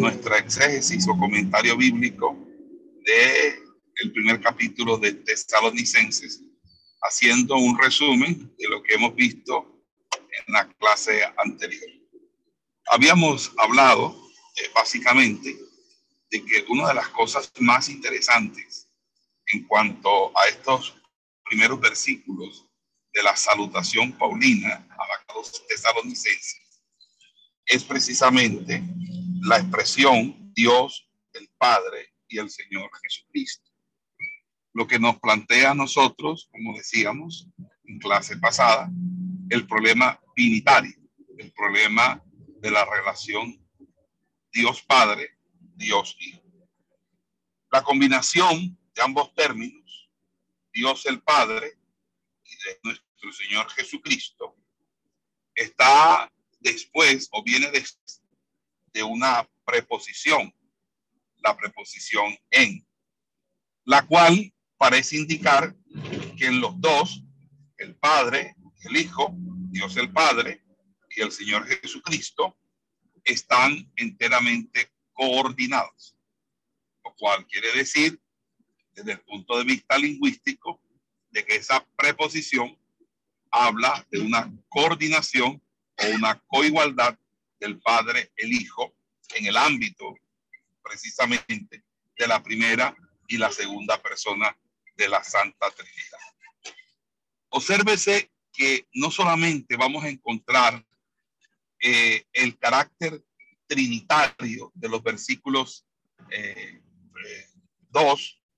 nuestra exégesis o comentario bíblico de el primer capítulo de Tesalonicenses, haciendo un resumen de lo que hemos visto en la clase anterior. Habíamos hablado eh, básicamente de que una de las cosas más interesantes en cuanto a estos primeros versículos de la salutación paulina a los tesalonicenses es precisamente la expresión Dios, el Padre y el Señor Jesucristo. Lo que nos plantea a nosotros, como decíamos en clase pasada, el problema binitario, el problema de la relación Dios Padre, Dios Hijo. La combinación de ambos términos, Dios el Padre y de nuestro Señor Jesucristo, está después o viene de, de una preposición, la preposición en, la cual parece indicar que en los dos, el Padre, el Hijo, Dios el Padre y el Señor Jesucristo, están enteramente coordinados, lo cual quiere decir, desde el punto de vista lingüístico, de que esa preposición habla de una coordinación o una coigualdad del Padre, el Hijo, en el ámbito precisamente de la primera y la segunda persona de la Santa Trinidad. Obsérvese que no solamente vamos a encontrar eh, el carácter trinitario de los versículos 2, eh,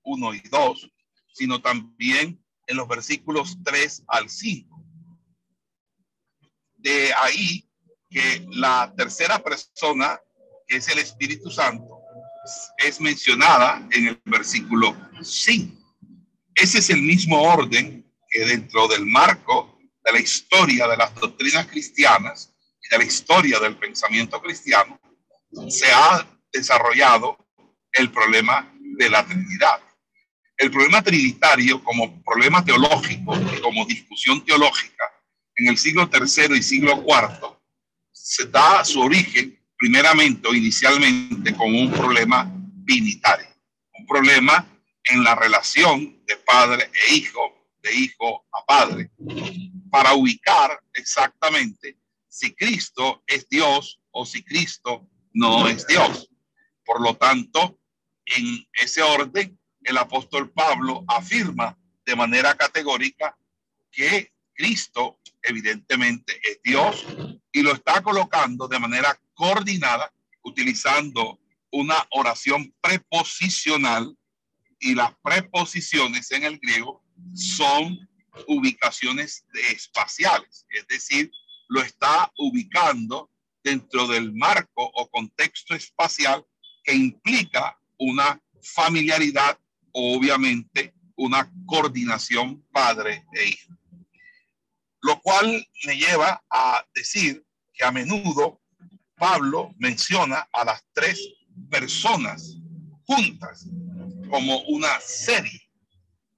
1 y 2, sino también en los versículos 3 al 5. De ahí que la tercera persona, que es el Espíritu Santo, es mencionada en el versículo 5. Ese es el mismo orden que dentro del marco de la historia de las doctrinas cristianas y de la historia del pensamiento cristiano, se ha desarrollado el problema de la Trinidad. El problema trinitario como problema teológico como discusión teológica en el siglo tercero y siglo cuarto se da su origen primeramente o inicialmente como un problema binitario, un problema en la relación de padre e hijo, de hijo a padre, para ubicar exactamente si Cristo es Dios o si Cristo no es Dios. Por lo tanto, en ese orden, el apóstol Pablo afirma de manera categórica que Cristo evidentemente es Dios y lo está colocando de manera coordinada utilizando una oración preposicional y las preposiciones en el griego son ubicaciones espaciales, es decir, lo está ubicando dentro del marco o contexto espacial que implica una familiaridad obviamente una coordinación padre e hijo lo cual me lleva a decir que a menudo Pablo menciona a las tres personas juntas como una serie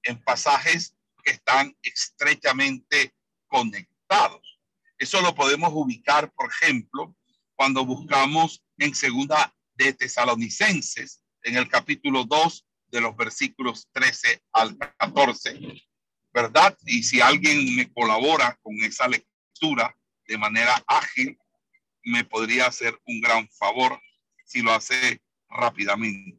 en pasajes que están estrechamente conectados. Eso lo podemos ubicar, por ejemplo, cuando buscamos en segunda de Tesalonicenses, en el capítulo 2 de los versículos 13 al 14, ¿verdad? Y si alguien me colabora con esa lectura de manera ágil, me podría hacer un gran favor si lo hace rápidamente.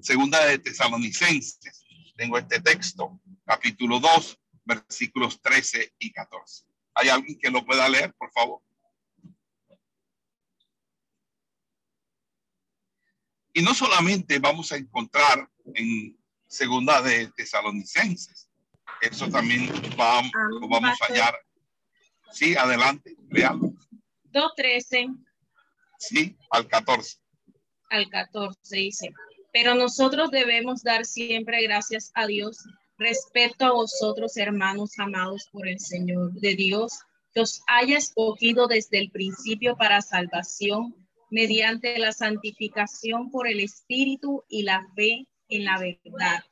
Segunda de Tesalonicenses, tengo este texto, capítulo 2, versículos 13 y 14. ¿Hay alguien que lo pueda leer, por favor? Y no solamente vamos a encontrar en segunda de Tesalonicenses, eso también va, ah, lo vamos a hallar. Sí, adelante, veamos. 2.13. Sí, al 14. Al 14 dice. Pero nosotros debemos dar siempre gracias a Dios respecto a vosotros, hermanos amados por el Señor de Dios, que os haya escogido desde el principio para salvación mediante la santificación por el Espíritu y la fe en la verdad,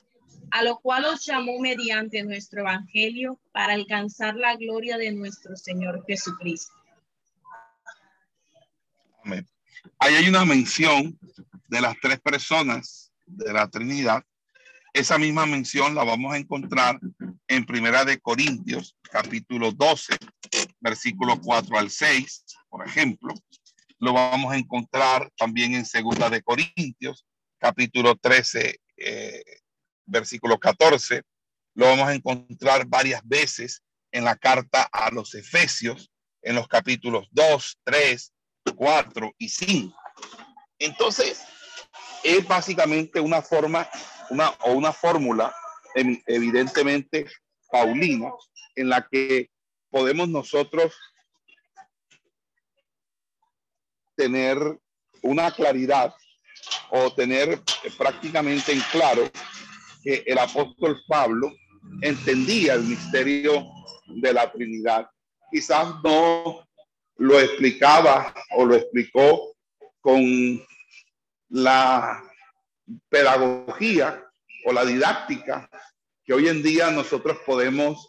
a lo cual os llamó mediante nuestro Evangelio para alcanzar la gloria de nuestro Señor Jesucristo. Amén. Ahí hay una mención de las tres personas de la Trinidad. Esa misma mención la vamos a encontrar en Primera de Corintios, capítulo 12, versículo 4 al 6, por ejemplo lo vamos a encontrar también en Segunda de Corintios, capítulo 13, eh, versículo 14. Lo vamos a encontrar varias veces en la carta a los Efesios, en los capítulos 2, 3, 4 y 5. Entonces, es básicamente una forma una, o una fórmula evidentemente paulina en la que podemos nosotros tener una claridad o tener prácticamente en claro que el apóstol Pablo entendía el misterio de la Trinidad. Quizás no lo explicaba o lo explicó con la pedagogía o la didáctica que hoy en día nosotros podemos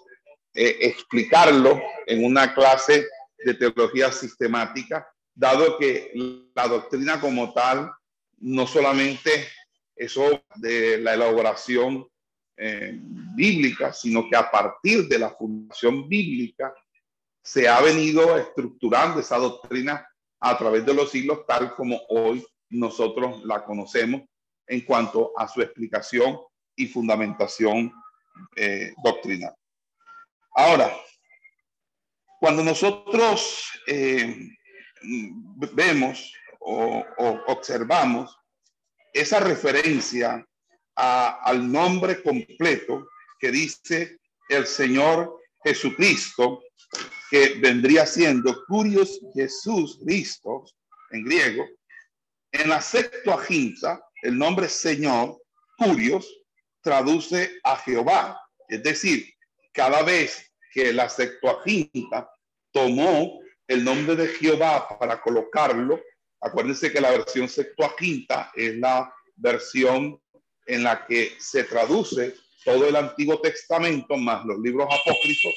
eh, explicarlo en una clase de teología sistemática dado que la doctrina como tal no solamente eso de la elaboración eh, bíblica, sino que a partir de la fundación bíblica se ha venido estructurando esa doctrina a través de los siglos tal como hoy nosotros la conocemos en cuanto a su explicación y fundamentación eh, doctrinal. Ahora, cuando nosotros eh, vemos o, observamos esa referencia al nombre completo que dice el Señor Jesucristo, que vendría siendo Curios Jesús Cristo en griego. En la Septuaginta, el nombre Señor, Curios, traduce a Jehová. Es decir, cada vez que la Septuaginta tomó el nombre de Jehová para colocarlo. Acuérdense que la versión Septuaginta es la versión en la que se traduce todo el Antiguo Testamento más los libros apócrifos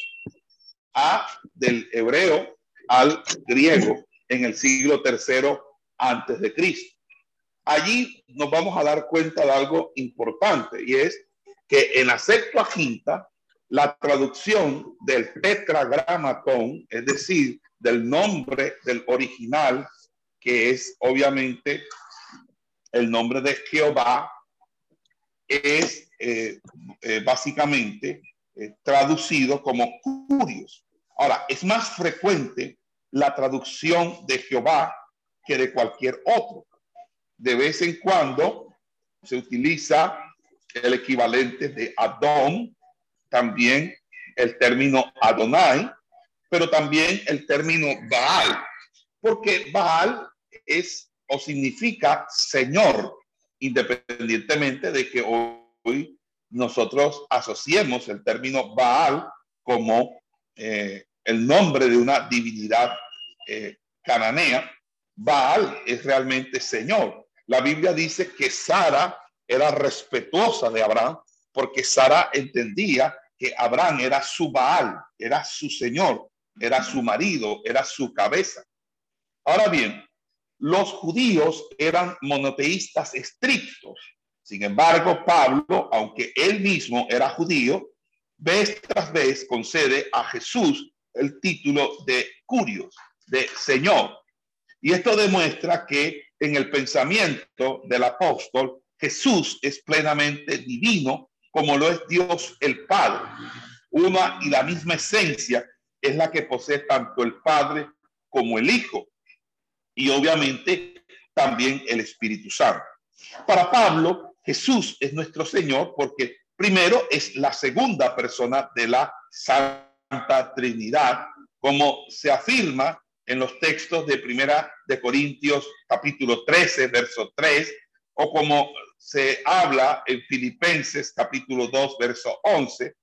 a del hebreo al griego en el siglo tercero antes de Cristo. Allí nos vamos a dar cuenta de algo importante y es que en la Septuaginta la traducción del tetragramatón, es decir, del nombre del original, que es obviamente el nombre de Jehová, es eh, eh, básicamente eh, traducido como curios. Ahora, es más frecuente la traducción de Jehová que de cualquier otro. De vez en cuando se utiliza el equivalente de Adón, también el término Adonai, pero también el término Baal, porque Baal es o significa Señor, independientemente de que hoy nosotros asociemos el término Baal como eh, el nombre de una divinidad eh, cananea. Baal es realmente Señor. La Biblia dice que Sara era respetuosa de Abraham porque Sara entendía que Abraham era su Baal, era su Señor era su marido, era su cabeza. Ahora bien, los judíos eran monoteístas estrictos. Sin embargo, Pablo, aunque él mismo era judío, vez tras vez concede a Jesús el título de curios, de Señor. Y esto demuestra que en el pensamiento del apóstol, Jesús es plenamente divino, como lo es Dios el Padre. Una y la misma esencia es la que posee tanto el Padre como el Hijo y obviamente también el Espíritu Santo. Para Pablo, Jesús es nuestro Señor porque primero es la segunda persona de la Santa Trinidad, como se afirma en los textos de Primera de Corintios capítulo 13, verso 3, o como se habla en Filipenses capítulo 2, verso 11,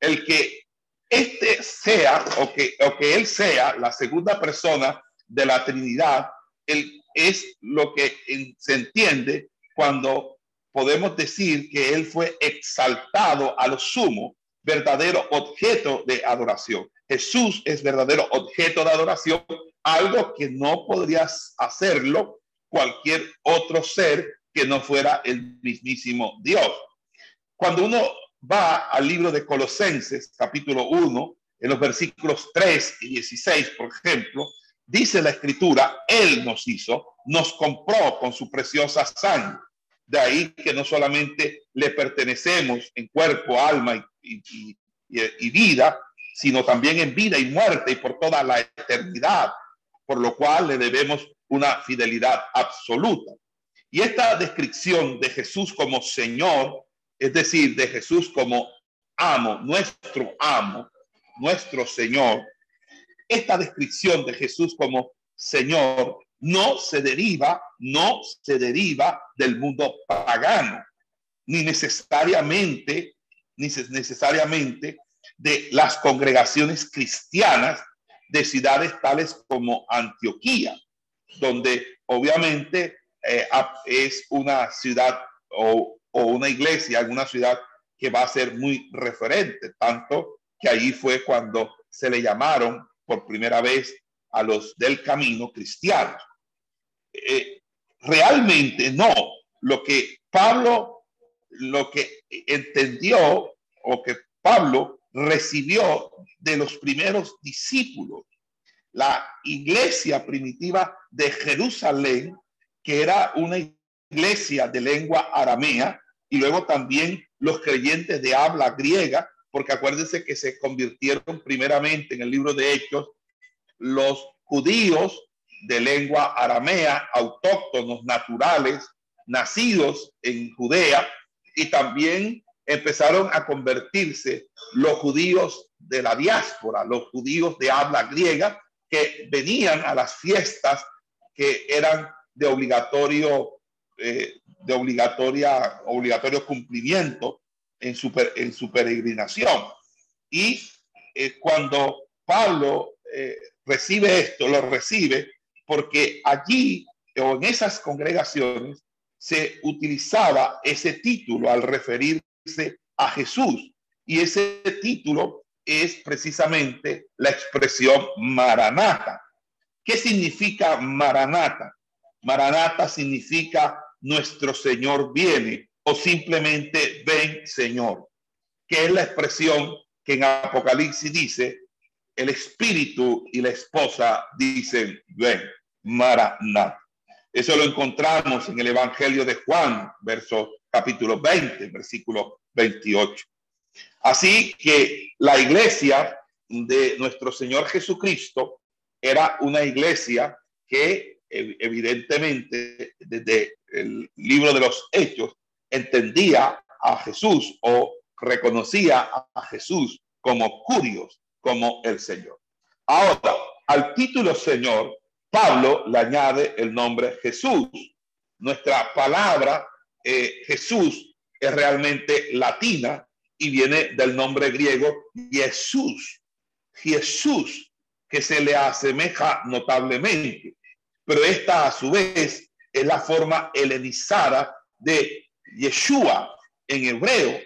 el que este sea o que, o que él sea la segunda persona de la Trinidad, él es lo que se entiende cuando podemos decir que él fue exaltado a lo sumo, verdadero objeto de adoración. Jesús es verdadero objeto de adoración, algo que no podrías hacerlo cualquier otro ser que no fuera el mismísimo Dios. Cuando uno va al libro de Colosenses, capítulo 1, en los versículos 3 y 16, por ejemplo, dice la escritura, Él nos hizo, nos compró con su preciosa sangre. De ahí que no solamente le pertenecemos en cuerpo, alma y, vida, sino también en vida y muerte y por toda la eternidad, por lo cual le debemos una fidelidad absoluta. Y esta descripción de Jesús como Señor, es decir, de Jesús como amo, nuestro amo, nuestro Señor, esta descripción de Jesús como Señor no se deriva, no se deriva del mundo pagano, ni necesariamente, ni necesariamente de las congregaciones cristianas de ciudades tales como Antioquía, donde obviamente eh, es una ciudad o, o una iglesia, alguna ciudad que va a ser muy referente, tanto que allí fue cuando se le llamaron por primera vez a los del camino cristianos. Eh, realmente no, lo que Pablo, lo que entendió o que Pablo recibió de los primeros discípulos, la iglesia primitiva de Jerusalén, que era una iglesia de lengua aramea, y luego también los creyentes de habla griega, porque acuérdense que se convirtieron primeramente en el libro de Hechos los judíos de lengua aramea, autóctonos, naturales, nacidos en Judea, y también empezaron a convertirse los judíos de la diáspora, los judíos de habla griega, que venían a las fiestas que eran de obligatorio, eh, de obligatoria, obligatorio cumplimiento en su, en su peregrinación. Y eh, cuando Pablo eh, recibe esto, lo recibe porque allí o en esas congregaciones se utilizaba ese título al referirse a Jesús. Y ese título es precisamente la expresión Maranata. ¿Qué significa Maranata? Maranata significa nuestro Señor viene o simplemente ven Señor, que es la expresión que en Apocalipsis dice, el espíritu y la esposa dicen, ven, Maranata. Eso lo encontramos en el Evangelio de Juan, verso capítulo 20, versículo 28. Así que la iglesia de nuestro Señor Jesucristo era una iglesia que evidentemente desde el libro de los hechos entendía a Jesús o reconocía a Jesús como curios, como el Señor. Ahora, al título Señor, Pablo le añade el nombre Jesús. Nuestra palabra eh, Jesús es realmente latina y viene del nombre griego Jesús. Jesús, que se le asemeja notablemente, pero esta a su vez es la forma helenizada de Yeshua en hebreo,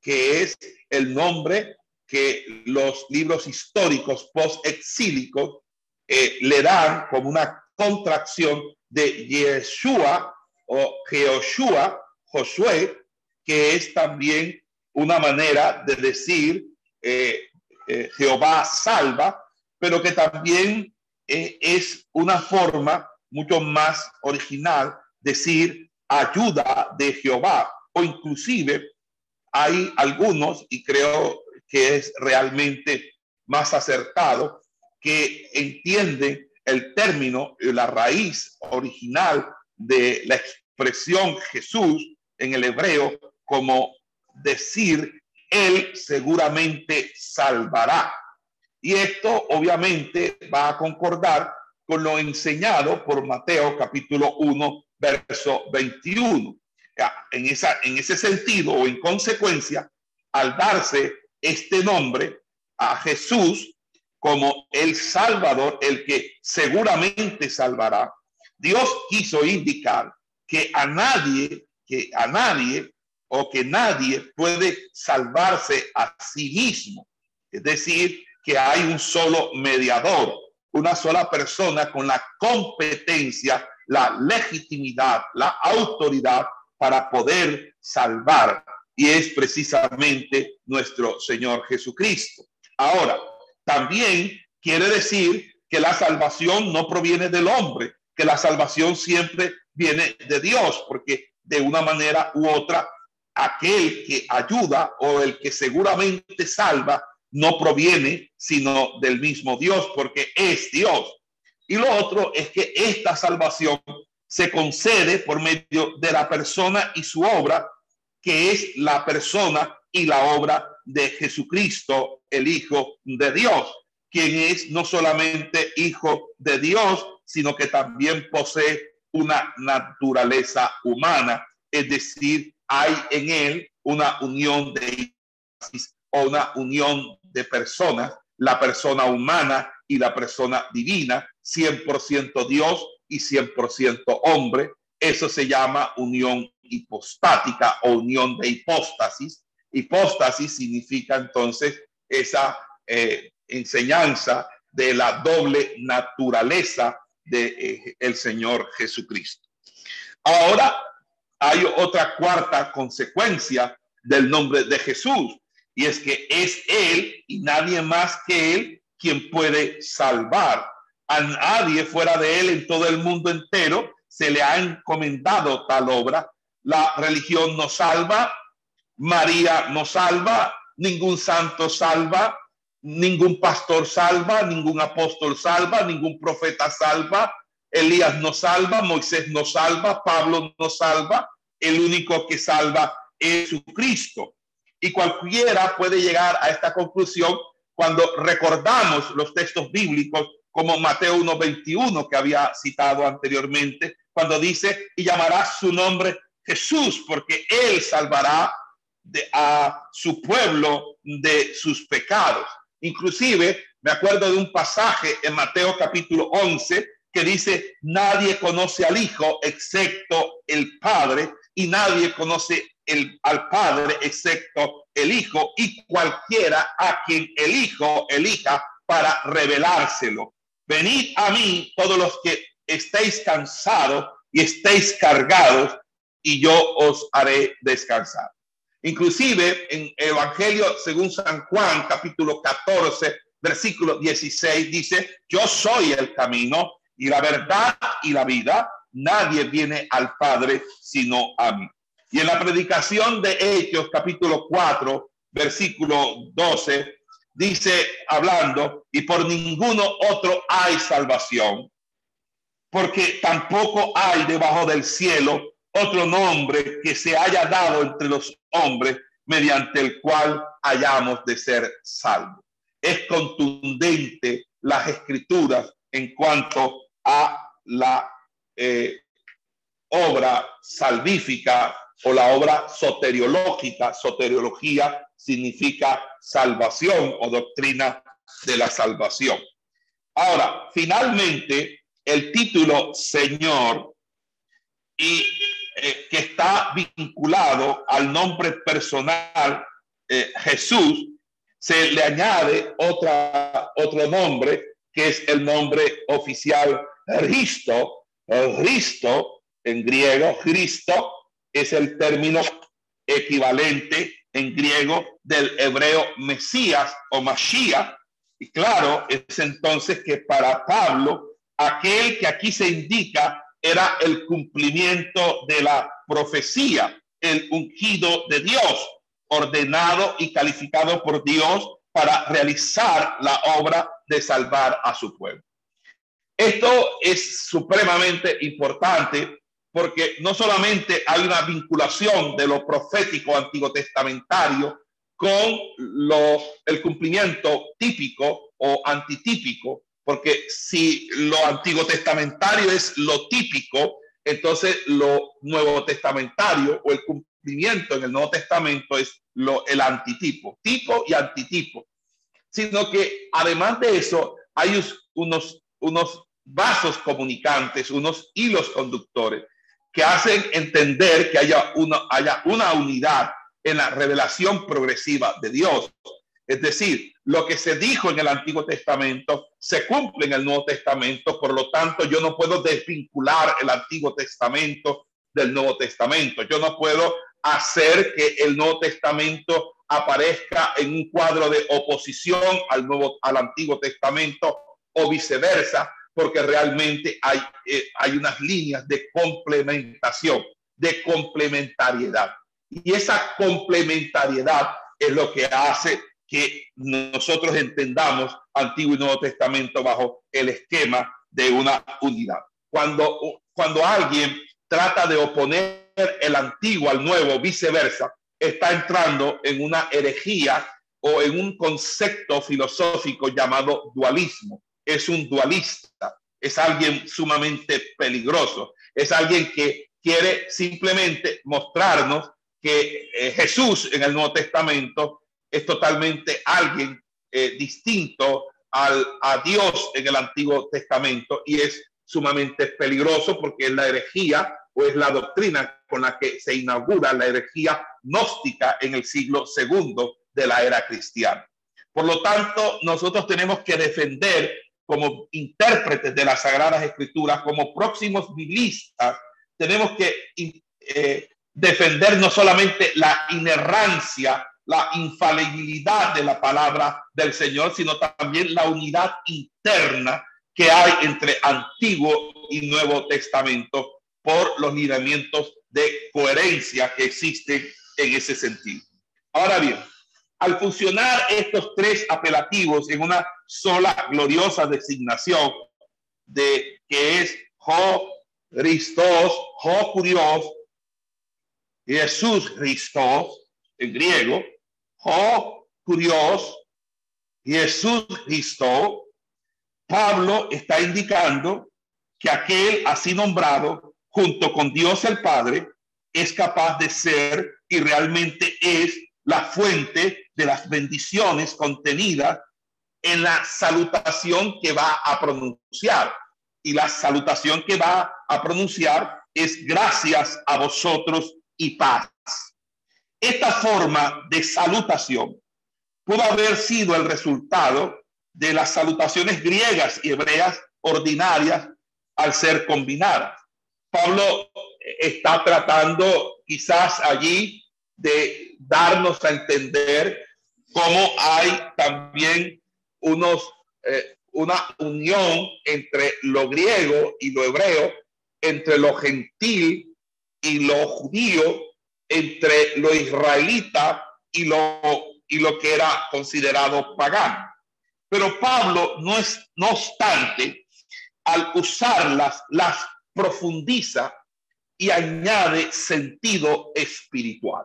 que es el nombre que los libros históricos post-exílicos eh, le dan como una contracción de Yeshua o Jehoshua, Josué, que es también una manera de decir eh, eh, Jehová salva, pero que también es una forma mucho más original decir ayuda de Jehová o inclusive hay algunos y creo que es realmente más acertado que entienden el término, la raíz original de la expresión Jesús en el hebreo como decir, Él seguramente salvará. Y esto obviamente va a concordar con lo enseñado por Mateo capítulo 1, verso 21. en, esa, en ese sentido o en consecuencia, al darse este nombre a Jesús como el Salvador, el que seguramente salvará, Dios quiso indicar que a nadie, que a nadie o que nadie puede salvarse a sí mismo. Es decir, que hay un solo mediador, una sola persona con la competencia, la legitimidad, la autoridad para poder salvar. Y es precisamente nuestro Señor Jesucristo. Ahora, también quiere decir que la salvación no proviene del hombre, que la salvación siempre viene de Dios, porque de una manera u otra, aquel que ayuda o el que seguramente salva no proviene sino del mismo Dios, porque es Dios. Y lo otro es que esta salvación se concede por medio de la persona y su obra, que es la persona y la obra de Jesucristo, el Hijo de Dios, quien es no solamente Hijo de Dios, sino que también posee una naturaleza humana, es decir, hay en él una unión de una unión de personas, la persona humana y la persona divina, 100% Dios y 100% hombre. Eso se llama unión hipostática o unión de hipóstasis. Hipóstasis significa entonces esa eh, enseñanza de la doble naturaleza de eh, el Señor Jesucristo. Ahora hay otra cuarta consecuencia del nombre de Jesús y es que es Él y nadie más que Él quien puede salvar. A nadie fuera de Él en todo el mundo entero se le ha encomendado tal obra. La religión no salva, María no salva, ningún santo salva, ningún pastor salva, ningún apóstol salva, ningún profeta salva, Elías no salva, Moisés no salva, Pablo no salva, el único que salva es Jesucristo. Y cualquiera puede llegar a esta conclusión cuando recordamos los textos bíblicos como Mateo 1.21 que había citado anteriormente, cuando dice, y llamará su nombre Jesús, porque él salvará de, a su pueblo de sus pecados. Inclusive, me acuerdo de un pasaje en Mateo capítulo 11 que dice, nadie conoce al Hijo excepto el Padre y nadie conoce el, al Padre excepto el Hijo y cualquiera a quien el Hijo elija para revelárselo. Venid a mí todos los que estéis cansados y estéis cargados y yo os haré descansar. Inclusive en Evangelio según San Juan capítulo 14 versículo 16 dice, yo soy el camino y la verdad y la vida. Nadie viene al Padre sino a mí. Y en la predicación de Hechos, capítulo 4, versículo 12, dice, hablando, y por ninguno otro hay salvación, porque tampoco hay debajo del cielo otro nombre que se haya dado entre los hombres mediante el cual hayamos de ser salvos. Es contundente las escrituras en cuanto a la eh, obra salvífica o la obra soteriológica. Soteriología significa salvación o doctrina de la salvación. Ahora, finalmente, el título Señor y eh, que está vinculado al nombre personal eh, Jesús, se le añade otra, otro nombre que es el nombre oficial Cristo. Cristo en griego, Cristo es el término equivalente en griego del hebreo Mesías o Mashiach. Y claro, es entonces que para Pablo, aquel que aquí se indica era el cumplimiento de la profecía, el ungido de Dios, ordenado y calificado por Dios para realizar la obra de salvar a su pueblo. Esto es supremamente importante porque no solamente hay una vinculación de lo profético antiguo testamentario con el cumplimiento típico o antitípico, porque si lo antiguo testamentario es lo típico, entonces lo nuevo testamentario o el cumplimiento en el Nuevo Testamento es lo, el antitipo, tipo y antitipo, sino que además de eso hay unos, unos vasos comunicantes, unos hilos conductores que hacen entender que haya una, haya una unidad en la revelación progresiva de Dios. Es decir, lo que se dijo en el Antiguo Testamento se cumple en el Nuevo Testamento, por lo tanto yo no puedo desvincular el Antiguo Testamento del Nuevo Testamento. Yo no puedo hacer que el Nuevo Testamento aparezca en un cuadro de oposición al nuevo al Antiguo Testamento o viceversa, porque realmente hay, eh, hay unas líneas de complementación, de complementariedad. Y esa complementariedad es lo que hace que nosotros entendamos Antiguo y Nuevo Testamento bajo el esquema de una unidad. Cuando, cuando alguien trata de oponer el antiguo al nuevo, viceversa, está entrando en una herejía o en un concepto filosófico llamado dualismo. Es un dualista, es alguien sumamente peligroso, es alguien que quiere simplemente mostrarnos que eh, Jesús en el Nuevo Testamento es totalmente alguien eh, distinto al, a Dios en el Antiguo Testamento y es sumamente peligroso porque es la herejía o es la doctrina con la que se inaugura la herejía gnóstica en el siglo segundo de la era cristiana. Por lo tanto, nosotros tenemos que defender como intérpretes de las Sagradas Escrituras, como próximos biblistas, tenemos que eh, defender no solamente la inerrancia la infalibilidad de la palabra del Señor, sino también la unidad interna que hay entre Antiguo y Nuevo Testamento por los lineamientos de coherencia que existen en ese sentido. Ahora bien, al fusionar estos tres apelativos en una sola gloriosa designación de que es Jo Christos, Jo Curios, Jesús Christos en griego, Oh, curioso, Jesús Cristo, Pablo está indicando que aquel así nombrado, junto con Dios el Padre, es capaz de ser y realmente es la fuente de las bendiciones contenidas en la salutación que va a pronunciar. Y la salutación que va a pronunciar es gracias a vosotros y paz. Esta forma de salutación pudo haber sido el resultado de las salutaciones griegas y hebreas ordinarias al ser combinadas. Pablo está tratando quizás allí de darnos a entender cómo hay también unos, eh, una unión entre lo griego y lo hebreo, entre lo gentil y lo judío, entre lo israelita y lo, y lo que era considerado pagano. Pero Pablo, no, es, no obstante, al usarlas, las profundiza y añade sentido espiritual.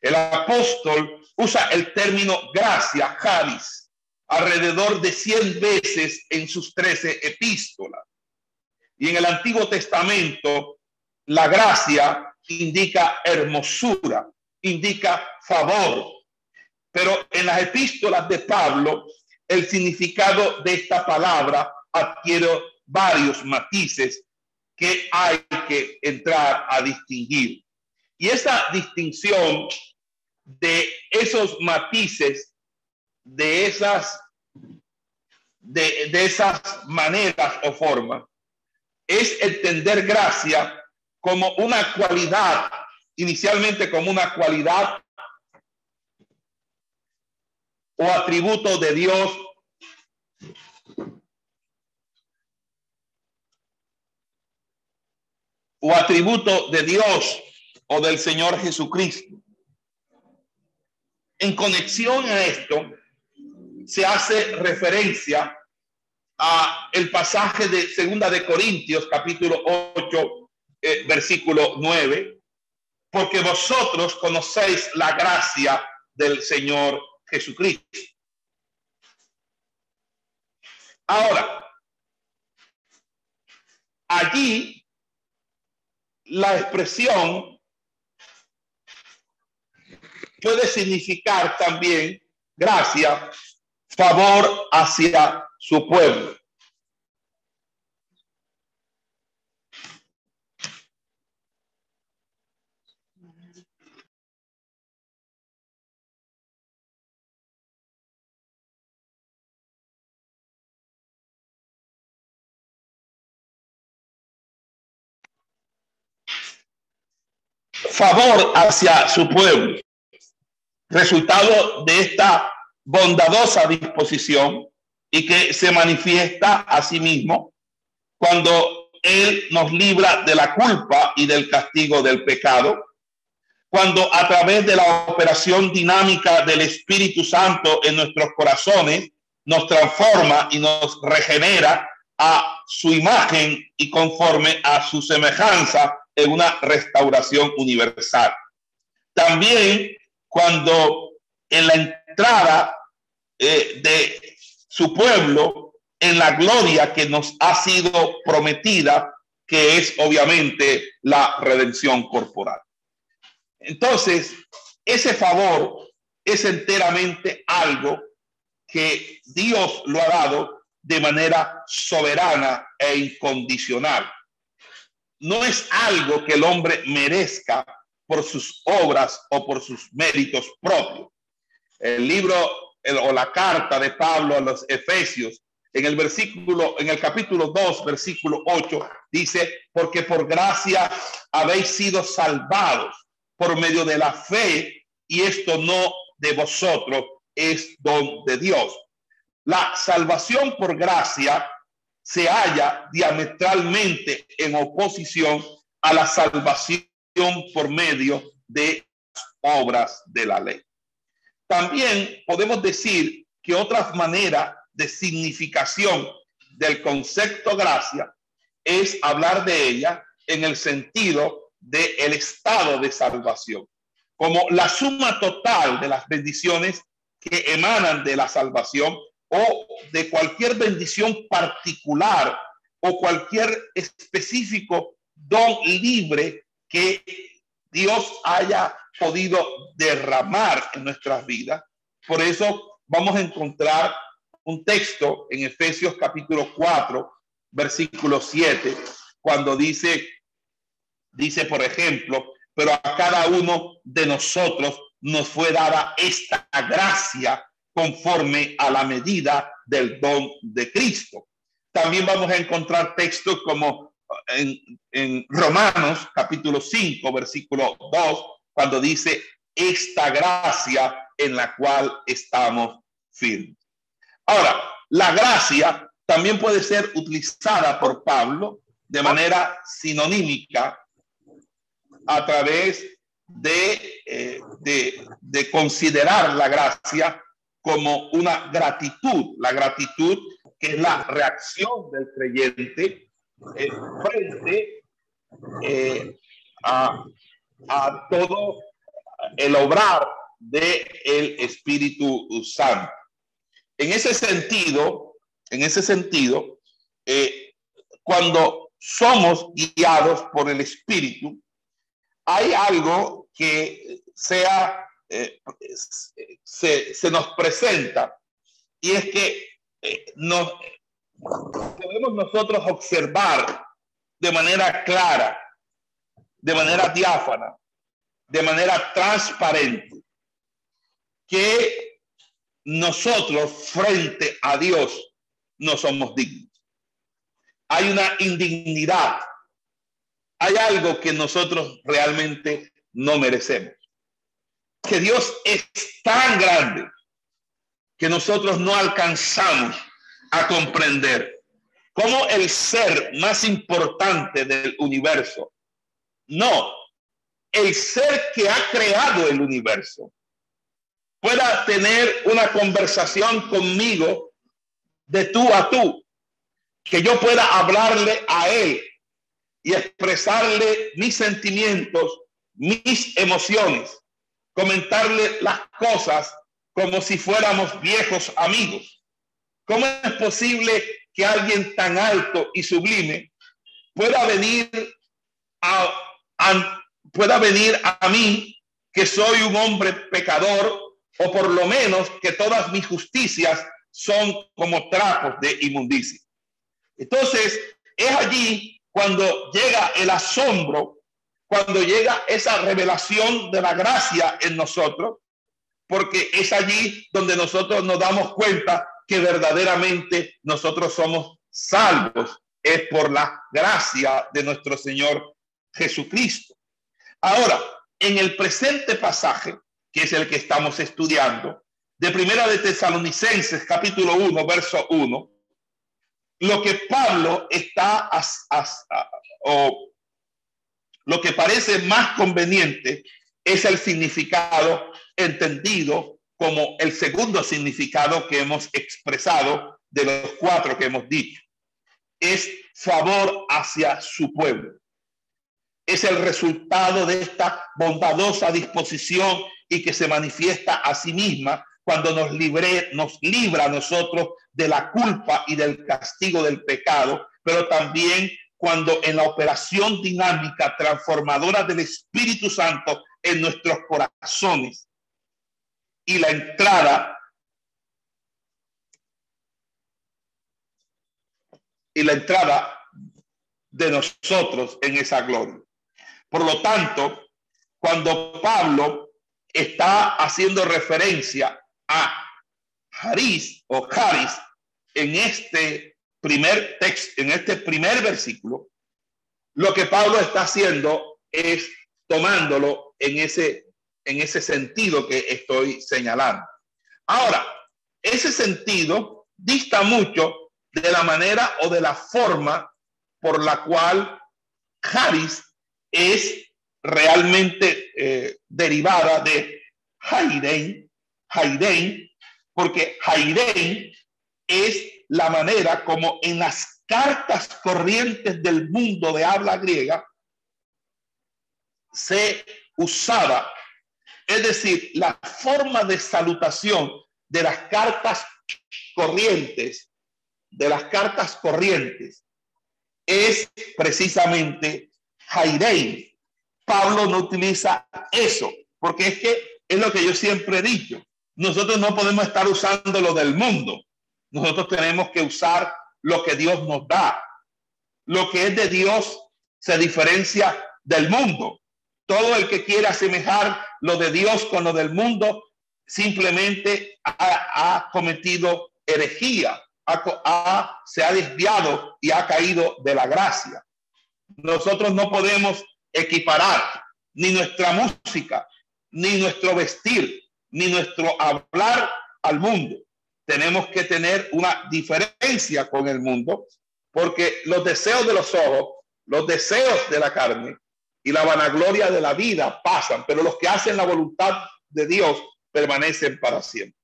El apóstol usa el término gracia, Javis, alrededor de 100 veces en sus 13 epístolas. Y en el Antiguo Testamento, la gracia indica hermosura, indica favor. Pero en las epístolas de Pablo, el significado de esta palabra adquiere varios matices que hay que entrar a distinguir. Y esa distinción de esos matices, de esas, de, de esas maneras o formas, es entender gracia como una cualidad, inicialmente como una cualidad o atributo de Dios o atributo de Dios o del Señor Jesucristo. En conexión a esto, se hace referencia a el pasaje de Segunda de Corintios, capítulo 8, eh, versículo 9, porque vosotros conocéis la gracia del Señor Jesucristo. Ahora, allí la expresión puede significar también gracia, favor hacia su pueblo. favor hacia su pueblo. Resultado de esta bondadosa disposición y que se manifiesta a sí mismo cuando Él nos libra de la culpa y del castigo del pecado, cuando a través de la operación dinámica del Espíritu Santo en nuestros corazones nos transforma y nos regenera a su imagen y conforme a su semejanza en una restauración universal. También cuando en la entrada eh, de su pueblo, en la gloria que nos ha sido prometida, que es obviamente la redención corporal. Entonces, ese favor es enteramente algo que Dios lo ha dado de manera soberana e incondicional no es algo que el hombre merezca por sus obras o por sus méritos propios. El libro o la carta de Pablo a los Efesios, en el versículo, en el capítulo 2, versículo 8, dice, porque por gracia habéis sido salvados por medio de la fe, y esto no de vosotros, es don de Dios. La salvación por gracia se halla diametralmente en oposición a la salvación por medio de obras de la ley. También podemos decir que otra manera de significación del concepto gracia es hablar de ella en el sentido del el estado de salvación, como la suma total de las bendiciones que emanan de la salvación o de cualquier bendición particular o cualquier específico don libre que Dios haya podido derramar en nuestras vidas. Por eso vamos a encontrar un texto en Efesios capítulo 4, versículo 7, cuando dice, dice por ejemplo, pero a cada uno de nosotros nos fue dada esta gracia conforme a la medida del don de Cristo. También vamos a encontrar textos como en, Romanos capítulo 5, versículo 2, cuando dice, esta gracia en la cual estamos firmes. Ahora, la gracia también puede ser utilizada por Pablo de manera sinonímica a través de, eh, de, considerar la gracia como una gratitud, la gratitud que es la reacción del creyente frente eh, a, a, todo el obrar del el Espíritu Santo. En ese sentido, en ese sentido, eh, cuando somos guiados por el Espíritu, hay algo que sea eh, se, se, nos presenta y es que nos, podemos nosotros observar de manera clara, de manera diáfana, de manera transparente, que nosotros frente a Dios no somos dignos. Hay una indignidad, hay algo que nosotros realmente no merecemos que Dios es tan grande que nosotros no alcanzamos a comprender cómo el ser más importante del universo, no, el ser que ha creado el universo, pueda tener una conversación conmigo de tú a tú, que yo pueda hablarle a él y expresarle mis sentimientos, mis emociones comentarle las cosas como si fuéramos viejos amigos. ¿Cómo es posible que alguien tan alto y sublime pueda venir a pueda venir a mí que soy un hombre pecador o por lo menos que todas mis justicias son como trapos de inmundicia. Entonces, es allí cuando llega el asombro, cuando llega esa revelación de la gracia en nosotros, porque es allí donde nosotros nos damos cuenta que verdaderamente nosotros somos salvos, es por la gracia de nuestro Señor Jesucristo. Ahora, en el presente pasaje, que es el que estamos estudiando, de Primera de Tesalonicenses, capítulo 1, verso 1, lo que Pablo está, o lo que parece más conveniente es el significado entendido como el segundo significado que hemos expresado de los cuatro que hemos dicho. Es favor hacia su pueblo. Es el resultado de esta bondadosa disposición y que se manifiesta a sí misma cuando nos, libre, nos libra a nosotros de la culpa y del castigo del pecado, pero también cuando en la operación dinámica transformadora del Espíritu Santo en nuestros corazones y la entrada y la entrada de nosotros en esa gloria. Por lo tanto, cuando Pablo está haciendo referencia a Haris o Haris en este primer texto, en este primer versículo, lo que Pablo está haciendo es tomándolo en ese, en ese sentido que estoy señalando. Ahora, ese sentido dista mucho de la manera o de la forma por la cual Haris es realmente eh, derivada de Haidein, Haidein, porque Haidein es la manera como en las cartas corrientes del mundo de habla griega se usaba, es decir, la forma de salutación de las cartas corrientes, de las cartas corrientes, es precisamente Haidein. Pablo no utiliza eso, porque es que es lo que yo siempre he dicho. Nosotros no podemos estar usando lo del mundo. Nosotros tenemos que usar lo que Dios nos da. Lo que es de Dios se diferencia del mundo. Todo el que quiera asemejar lo de Dios con lo del mundo simplemente ha, cometido herejía, se ha desviado y ha caído de la gracia. Nosotros no podemos equiparar ni nuestra música, ni nuestro vestir, ni nuestro hablar al mundo. Tenemos que tener una diferencia con el mundo, porque los deseos de los ojos, los deseos de la carne y la vanagloria de la vida pasan, pero los que hacen la voluntad de Dios permanecen para siempre.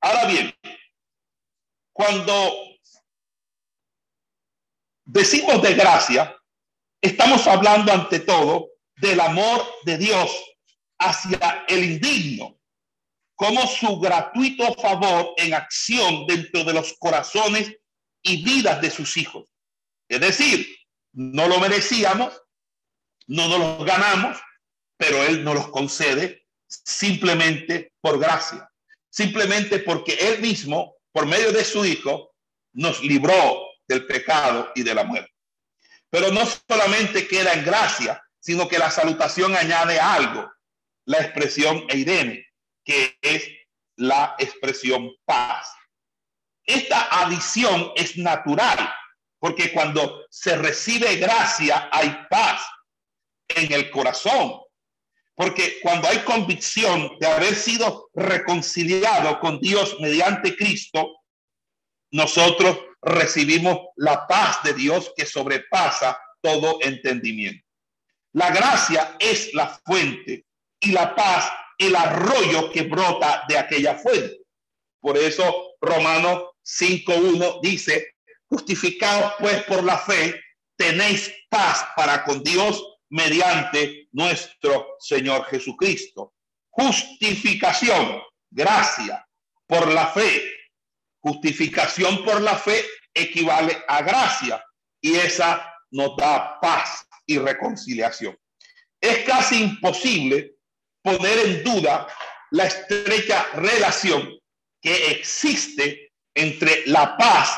Ahora bien, cuando decimos de gracia, estamos hablando ante todo del amor de Dios hacia el indigno, como su gratuito favor en acción dentro de los corazones y vidas de sus hijos. Es decir, no lo merecíamos, no nos ganamos, pero Él nos los concede simplemente por gracia, simplemente porque Él mismo, por medio de su Hijo, nos libró del pecado y de la muerte. Pero no solamente queda en gracia, sino que la salutación añade algo, la expresión eirene, que es la expresión paz. Esta adición es natural, porque cuando se recibe gracia hay paz en el corazón. Porque cuando hay convicción de haber sido reconciliado con Dios mediante Cristo, nosotros recibimos la paz de Dios que sobrepasa todo entendimiento. La gracia es la fuente y la paz el arroyo que brota de aquella fuente. Por eso Romano 5.1 dice, justificados pues por la fe, tenéis paz para con Dios mediante nuestro Señor Jesucristo. Justificación, gracia, por la fe Justificación por la fe equivale a gracia y esa nos da paz y reconciliación. Es casi imposible poner en duda la estrecha relación que existe entre la paz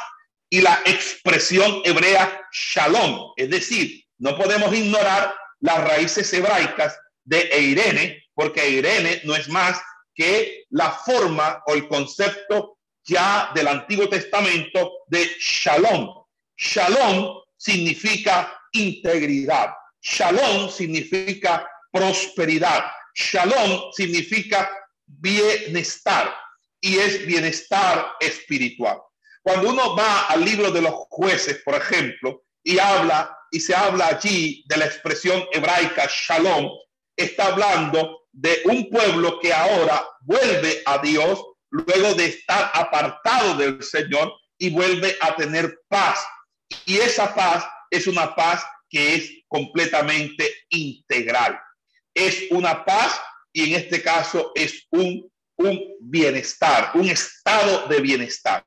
y la expresión hebrea shalom. Es decir, no podemos ignorar las raíces hebraicas de Eirene, porque Eirene no es más que la forma o el concepto ya del Antiguo Testamento de shalom. Shalom significa integridad. Shalom significa prosperidad. Shalom significa bienestar y es bienestar espiritual. Cuando uno va al libro de los jueces, por ejemplo, y habla y se habla allí de la expresión hebraica shalom, está hablando de un pueblo que ahora vuelve a Dios luego de estar apartado del Señor y vuelve a tener paz. Y esa paz es una paz que es completamente integral. Es una paz y en este caso es un, un bienestar, un estado de bienestar.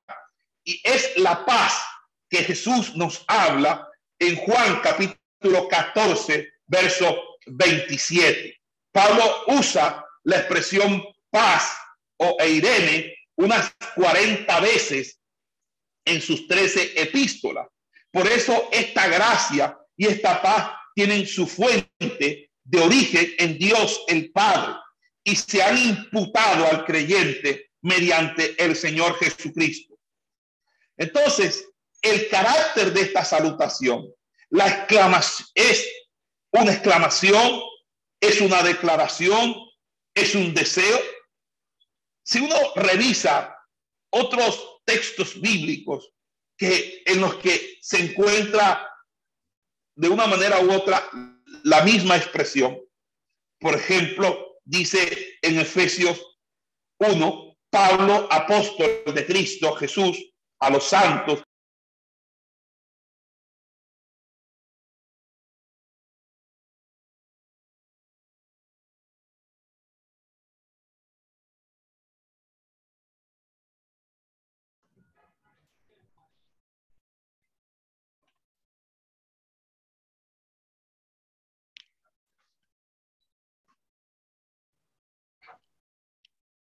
Y es la paz que Jesús nos habla en Juan capítulo 14, verso 27. Pablo usa la expresión paz o eirene unas 40 veces en sus 13 epístolas. Por eso esta gracia y esta paz tienen su fuente de origen en Dios el Padre y se han imputado al creyente mediante el Señor Jesucristo. Entonces, el carácter de esta salutación, la exclamación es una exclamación, es una declaración, es un deseo. Si uno revisa otros textos bíblicos que en los que se encuentra de una manera u otra la misma expresión, por ejemplo, dice en Efesios 1, Pablo, apóstol de Cristo Jesús, a los santos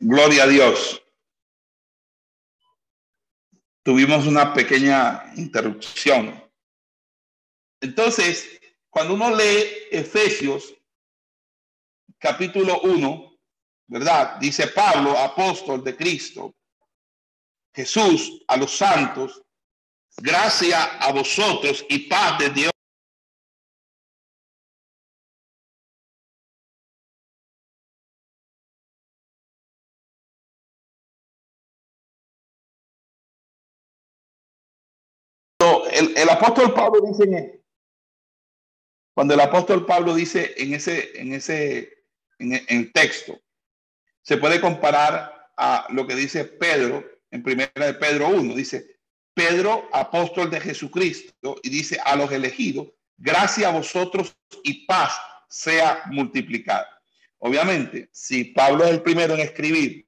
Gloria a Dios. Tuvimos una pequeña interrupción. Entonces, cuando uno lee Efesios capítulo 1, ¿verdad? Dice Pablo, apóstol de Cristo, Jesús a los santos, gracia a vosotros y paz de Dios apóstol Pablo dice en, cuando el apóstol Pablo dice en ese, en ese, en, el texto, se puede comparar a lo que dice Pedro en primera de Pedro 1. Dice, Pedro, apóstol de Jesucristo, y dice a los elegidos, gracias a vosotros y paz sea multiplicada. Obviamente, si Pablo es el primero en escribir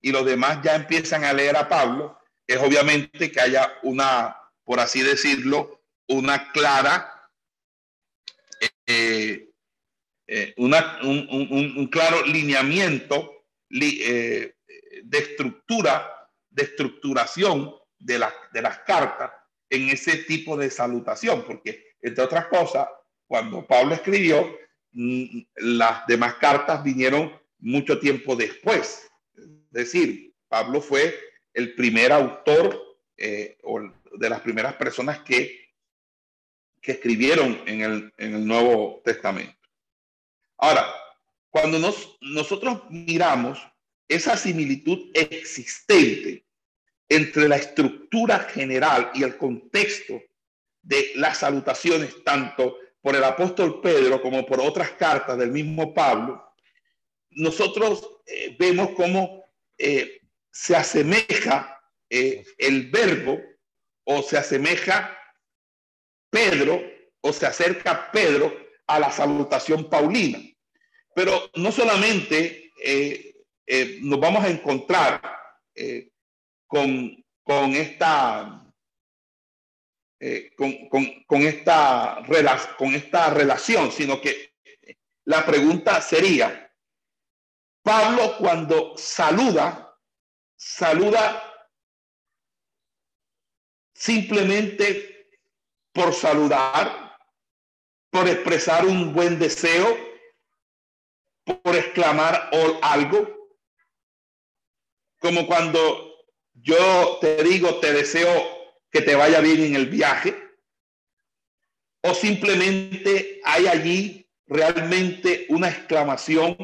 y los demás ya empiezan a leer a Pablo, es obviamente que haya una por así decirlo, una clara, eh, eh, una, un, claro lineamiento eh, de estructura, de estructuración de, de las cartas en ese tipo de salutación, porque entre otras cosas, cuando Pablo escribió, mm, las demás cartas vinieron mucho tiempo después. Es decir, Pablo fue el primer autor o de las primeras personas que, que escribieron en el, en el Nuevo Testamento. Ahora, cuando nos, nosotros miramos esa similitud existente entre la estructura general y el contexto de las salutaciones, tanto por el apóstol Pedro como por otras cartas del mismo Pablo, nosotros eh, vemos cómo eh, se asemeja eh, el verbo o se asemeja Pedro o se acerca Pedro a la salutación paulina. Pero no solamente nos vamos a encontrar con, con, esta con, con, con, esta con esta relación, sino que la pregunta sería, Pablo cuando saluda, saluda simplemente por saludar, por expresar un buen deseo, por exclamar algo, como cuando yo te digo, te deseo que te vaya bien en el viaje, o simplemente hay allí realmente una exclamación.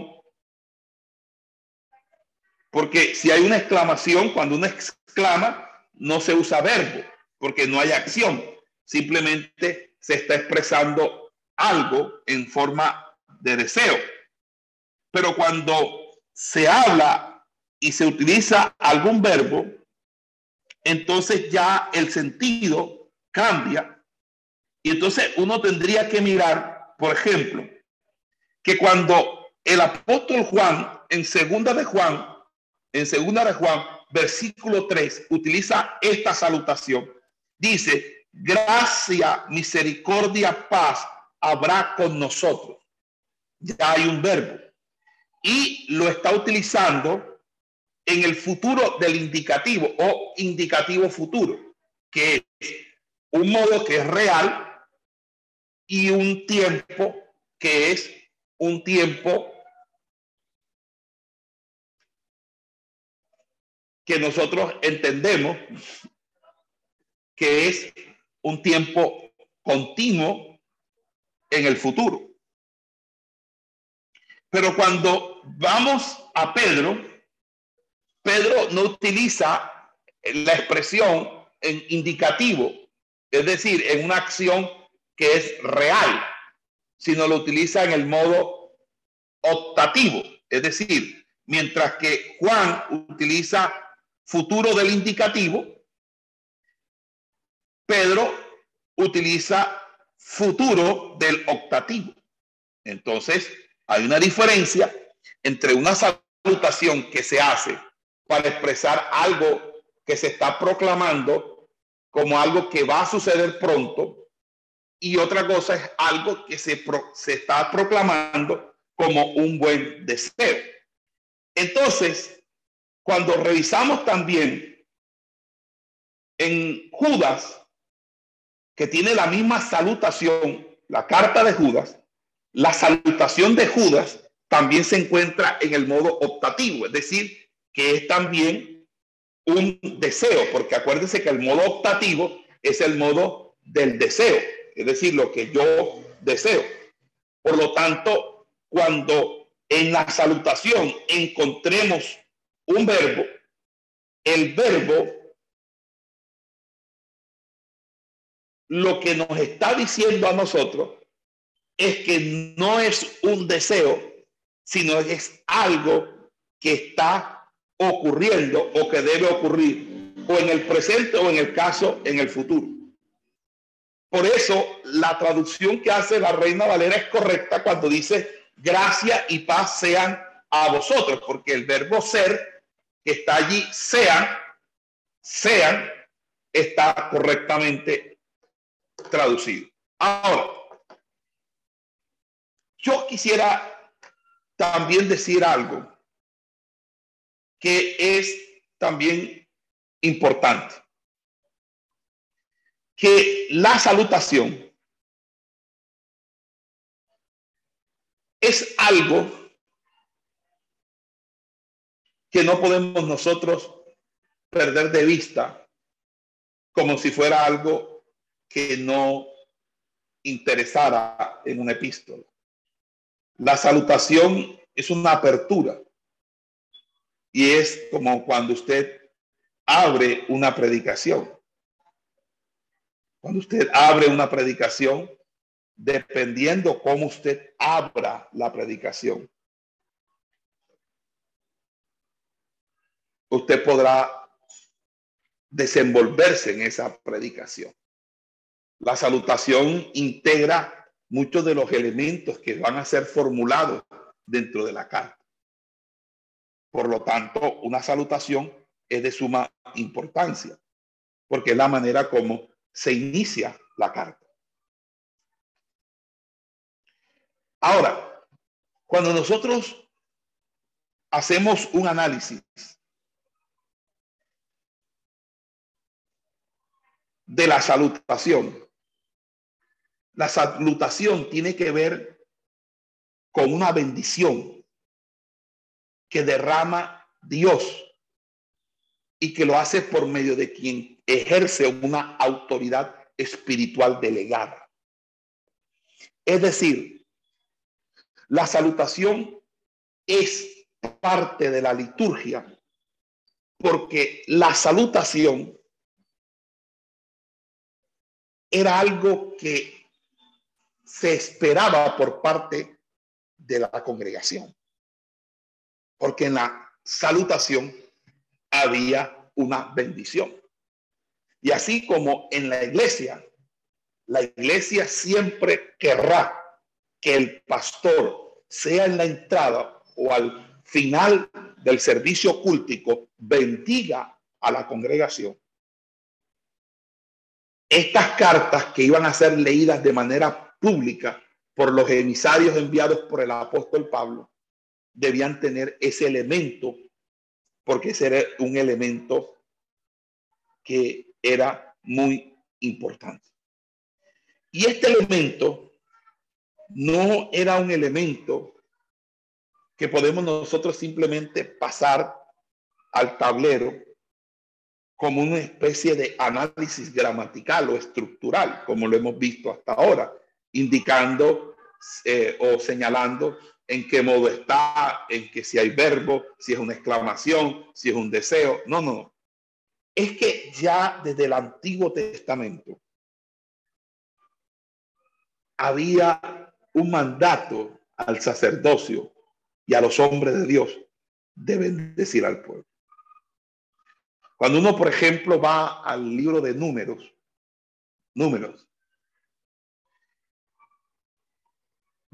Porque si hay una exclamación, cuando uno exclama, no se usa verbo, porque no hay acción. Simplemente se está expresando algo en forma de deseo. Pero cuando se habla y se utiliza algún verbo, entonces ya el sentido cambia. Y entonces uno tendría que mirar, por ejemplo, que cuando el apóstol Juan, en segunda de Juan, en segunda de Juan, versículo 3, utiliza esta salutación. Dice, gracia, misericordia, paz habrá con nosotros. Ya hay un verbo. Y lo está utilizando en el futuro del indicativo o indicativo futuro, que es un modo que es real y un tiempo que es un tiempo que nosotros entendemos que es un tiempo continuo en el futuro. Pero cuando vamos a Pedro, Pedro no utiliza la expresión en indicativo, es decir, en una acción que es real, sino lo utiliza en el modo optativo, es decir, mientras que Juan utiliza futuro del indicativo, Pedro utiliza futuro del optativo. Entonces, hay una diferencia entre una salutación que se hace para expresar algo que se está proclamando como algo que va a suceder pronto y otra cosa es algo que se, se está proclamando como un buen deseo. Entonces, cuando revisamos también en Judas, que tiene la misma salutación, la carta de Judas, la salutación de Judas también se encuentra en el modo optativo, es decir, que es también un deseo, porque acuérdense que el modo optativo es el modo del deseo, es decir, lo que yo deseo. Por lo tanto, cuando en la salutación encontremos un verbo, el verbo lo que nos está diciendo a nosotros es que no es un deseo, sino es algo que está ocurriendo o que debe ocurrir, o en el presente o en el caso en el futuro. Por eso la traducción que hace la Reina Valera es correcta cuando dice gracia y paz sean a vosotros, porque el verbo ser que está allí sean, sean, está correctamente traducido. Ahora, yo quisiera también decir algo que es también importante. Que la salutación es algo que no podemos nosotros perder de vista como si fuera algo que no interesara en una epístola. La salutación es una apertura y es como cuando usted abre una predicación. Cuando usted abre una predicación, dependiendo cómo usted abra la predicación, usted podrá desenvolverse en esa predicación. La salutación integra muchos de los elementos que van a ser formulados dentro de la carta. Por lo tanto, una salutación es de suma importancia, porque es la manera como se inicia la carta. Ahora, cuando nosotros hacemos un análisis de la salutación, la salutación tiene que ver con una bendición que derrama Dios y que lo hace por medio de quien ejerce una autoridad espiritual delegada. Es decir, la salutación es parte de la liturgia porque la salutación era algo que se esperaba por parte de la congregación. Porque en la salutación había una bendición. Y así como en la iglesia, la iglesia siempre querrá que el pastor sea en la entrada o al final del servicio cultico bendiga a la congregación. Estas cartas que iban a ser leídas de manera pública por los emisarios enviados por el apóstol Pablo, debían tener ese elemento, porque ese era un elemento que era muy importante. Y este elemento no era un elemento que podemos nosotros simplemente pasar al tablero como una especie de análisis gramatical o estructural, como lo hemos visto hasta ahora, indicando eh, o señalando en qué modo está, en que si hay verbo, si es una exclamación, si es un deseo. No, no. Es que ya desde el Antiguo Testamento había un mandato al sacerdocio y a los hombres de Dios deben decir al pueblo. Cuando uno, por ejemplo, va al libro de números, números,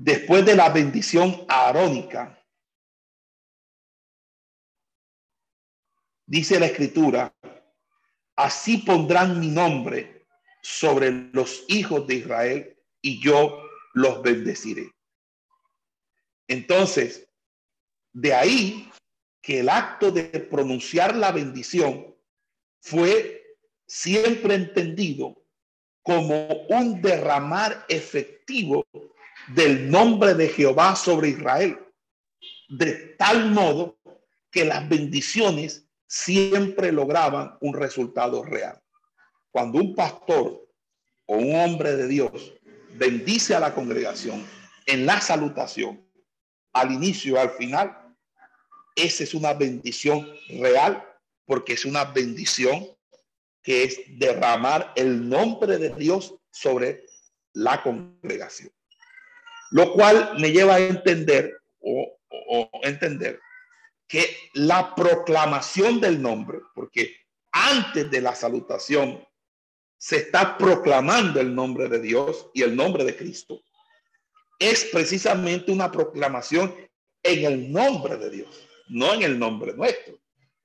después de la bendición arónica, dice la escritura, así pondrán mi nombre sobre los hijos de Israel y yo los bendeciré. Entonces, de ahí que el acto de pronunciar la bendición fue siempre entendido como un derramar efectivo del nombre de Jehová sobre Israel, de tal modo que las bendiciones siempre lograban un resultado real. Cuando un pastor o un hombre de Dios bendice a la congregación en la salutación, al inicio al final, esa es una bendición real porque es una bendición que es derramar el nombre de Dios sobre la congregación. Lo cual me lleva a entender o, entender que la proclamación del nombre, porque antes de la salutación se está proclamando el nombre de Dios y el nombre de Cristo, es precisamente una proclamación en el nombre de Dios, no en el nombre nuestro.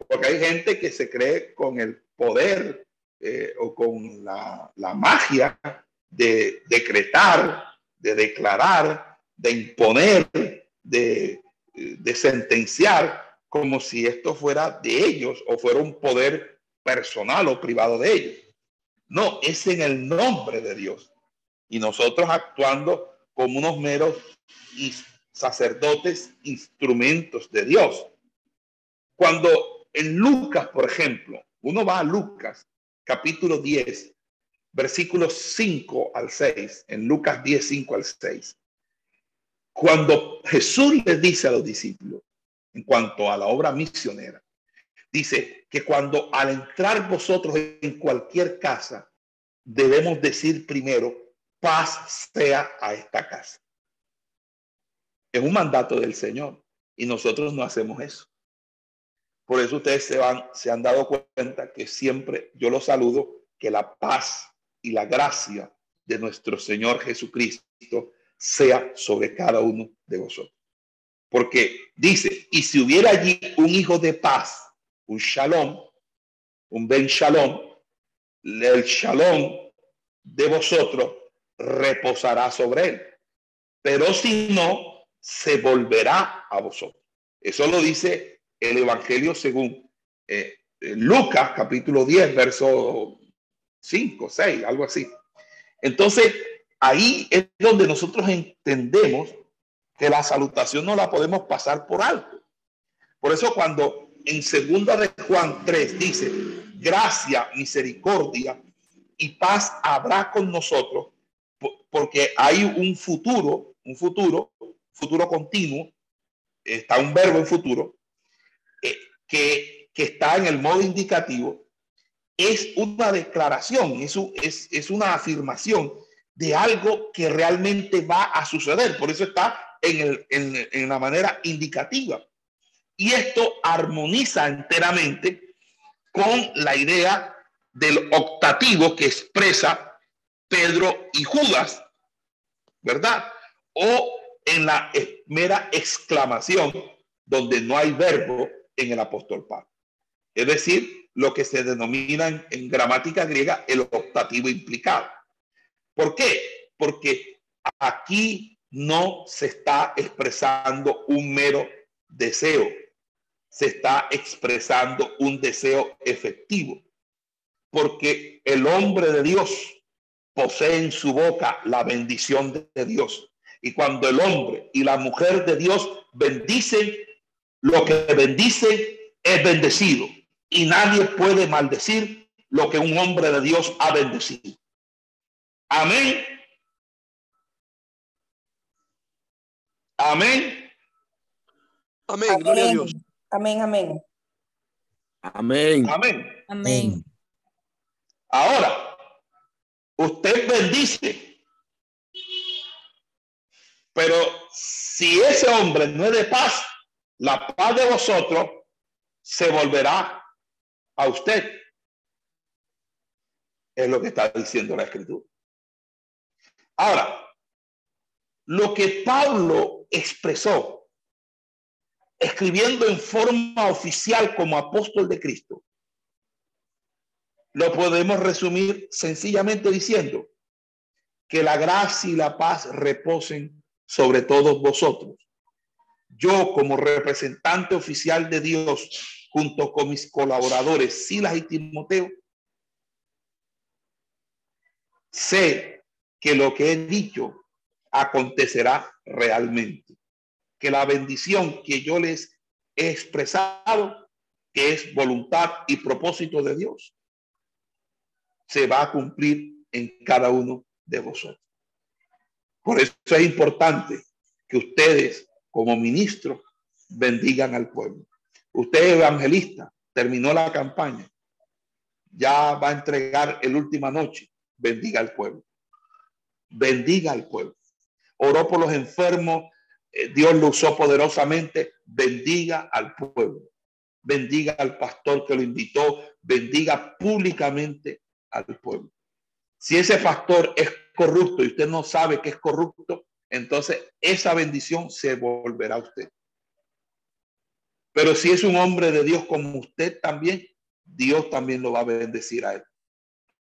Porque hay gente que se cree con el poder eh, o con la, la magia de decretar de declarar, de imponer, de, de sentenciar, como si esto fuera de ellos o fuera un poder personal o privado de ellos. No, es en el nombre de Dios. Y nosotros actuando como unos meros sacerdotes, instrumentos de Dios. Cuando en Lucas, por ejemplo, uno va a Lucas, capítulo 10, versículos 5 al 6, en Lucas 10, 5 al 6. Cuando Jesús le dice a los discípulos, en cuanto a la obra misionera, dice que cuando al entrar vosotros en cualquier casa, debemos decir primero, paz sea a esta casa. Es un mandato del Señor y nosotros no hacemos eso. Por eso ustedes se, van, se han dado cuenta que siempre yo los saludo, que la paz y la gracia de nuestro Señor Jesucristo sea sobre cada uno de vosotros. Porque dice, y si hubiera allí un hijo de paz, un shalom, un ben shalom, el shalom de vosotros reposará sobre él. Pero si no, se volverá a vosotros. Eso lo dice el Evangelio según eh, Lucas capítulo 10, verso 5, 6, algo así. Entonces, ahí es donde nosotros entendemos que la salutación no la podemos pasar por alto. Por eso cuando en segunda de Juan 3 dice, gracia, misericordia y paz habrá con nosotros, porque hay un futuro, un futuro, futuro continuo, está un verbo en futuro, eh, que, que está en el modo indicativo, es una declaración, es, es, es una afirmación de algo que realmente va a suceder. Por eso está en, el, en, en la manera indicativa. Y esto armoniza enteramente con la idea del optativo que expresa Pedro y Judas, ¿verdad? O en la mera exclamación donde no hay verbo en el apóstol Pablo. Es decir, lo que se denomina en, gramática griega el optativo implicado. ¿Por qué? Porque aquí no se está expresando un mero deseo, se está expresando un deseo efectivo porque el hombre de Dios posee en su boca la bendición de Dios. Y cuando el hombre y la mujer de Dios bendicen, lo que bendice es bendecido. Y nadie puede maldecir lo que un hombre de Dios ha bendecido. Amén. Amén. Amén. Gloria a Dios. Amén, amén. Amén. Amén. Amén. Ahora, usted bendice, pero si ese hombre no es de paz, la paz de vosotros se volverá a usted. Es lo que está diciendo la escritura. Ahora, lo que Pablo expresó, escribiendo en forma oficial como apóstol de Cristo, lo podemos resumir sencillamente diciendo que la gracia y la paz reposen sobre todos vosotros. Yo como representante oficial de Dios, junto con mis colaboradores Silas y Timoteo, sé que lo que he dicho acontecerá realmente. Que la bendición que yo les he expresado, que es voluntad y propósito de Dios, se va a cumplir en cada uno de vosotros. Por eso es importante que ustedes como ministros bendigan al pueblo. Usted evangelista, terminó la campaña, ya va a entregar el última noche, bendiga al pueblo. Bendiga al pueblo. Oró por los enfermos, eh, Dios lo usó poderosamente, bendiga al pueblo. Bendiga al pastor que lo invitó, bendiga públicamente al pueblo. Si ese pastor es corrupto y usted no sabe que es corrupto, entonces esa bendición se volverá a usted. Pero si es un hombre de Dios como usted también, Dios también lo va a bendecir a él.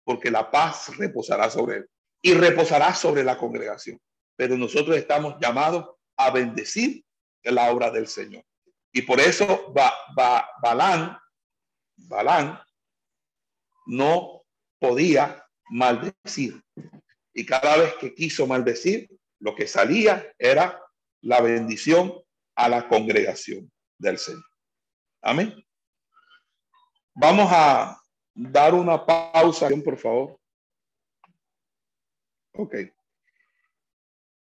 Porque la paz reposará sobre él y reposará sobre la congregación. Pero nosotros estamos llamados a bendecir la obra del Señor. Y por eso va, va, Balán, Balán no podía maldecir. Y cada vez que quiso maldecir, lo que salía era la bendición a la congregación del Señor. Amén. Vamos a dar una pausa, por favor. Ok.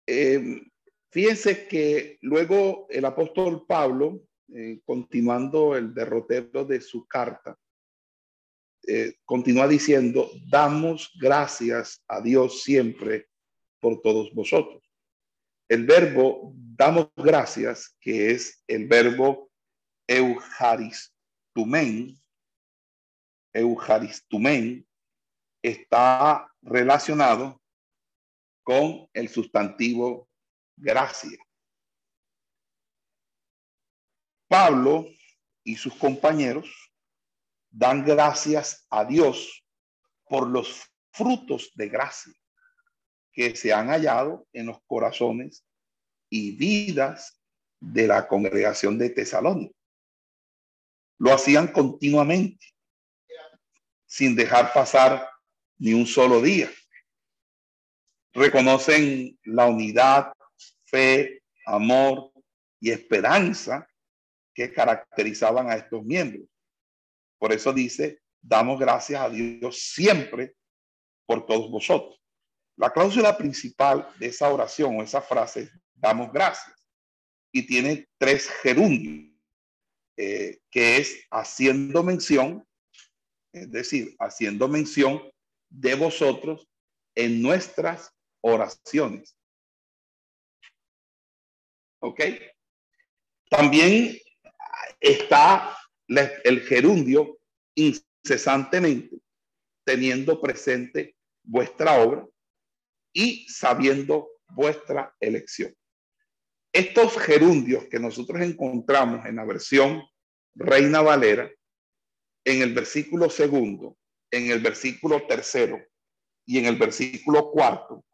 Eh, fíjense que luego el apóstol Pablo eh, continuando el derrotero de su carta, eh, continúa diciendo, damos gracias a Dios siempre por todos vosotros. El verbo damos gracias, que es el verbo eucharistumen, eucharistumen, está relacionado con el sustantivo gracia. Pablo y sus compañeros dan gracias a Dios por los frutos de gracia que se han hallado en los corazones y vidas de la congregación de Tesalónica. Lo hacían continuamente, sin dejar pasar ni un solo día. Reconocen la unidad, fe, amor y esperanza que caracterizaban a estos miembros. Por eso dice, damos gracias a Dios siempre por todos vosotros. La cláusula principal de esa oración o esa frase, damos gracias, y tiene tres gerundios, eh, que es haciendo mención, es decir, haciendo mención de vosotros en nuestras oraciones. ¿Ok? También está el gerundio incesantemente teniendo presente vuestra obra y sabiendo vuestra elección. Estos gerundios que nosotros encontramos en la versión Reina Valera, en el versículo segundo, en el versículo tercero y en el versículo cuarto,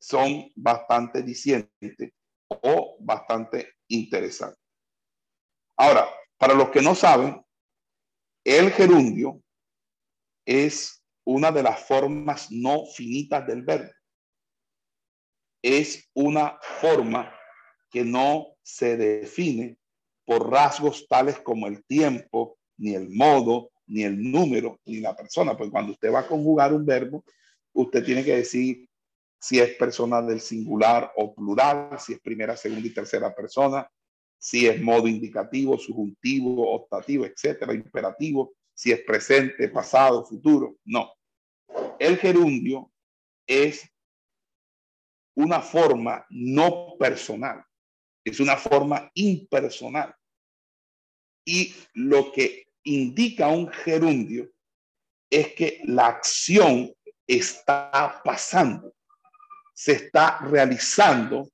son bastante dicientes o bastante interesantes. Ahora, para los que no saben, el gerundio es una de las formas no finitas del verbo es una forma que no se define por rasgos tales como el tiempo, ni el modo, ni el número, ni la persona. Pues cuando usted va a conjugar un verbo, usted tiene que decir si es persona del singular o plural, si es primera, segunda y tercera persona, si es modo indicativo, subjuntivo, optativo, etcétera, imperativo, si es presente, pasado, futuro. No. El gerundio es una forma no personal, es una forma impersonal. Y lo que indica un gerundio es que la acción está pasando, se está realizando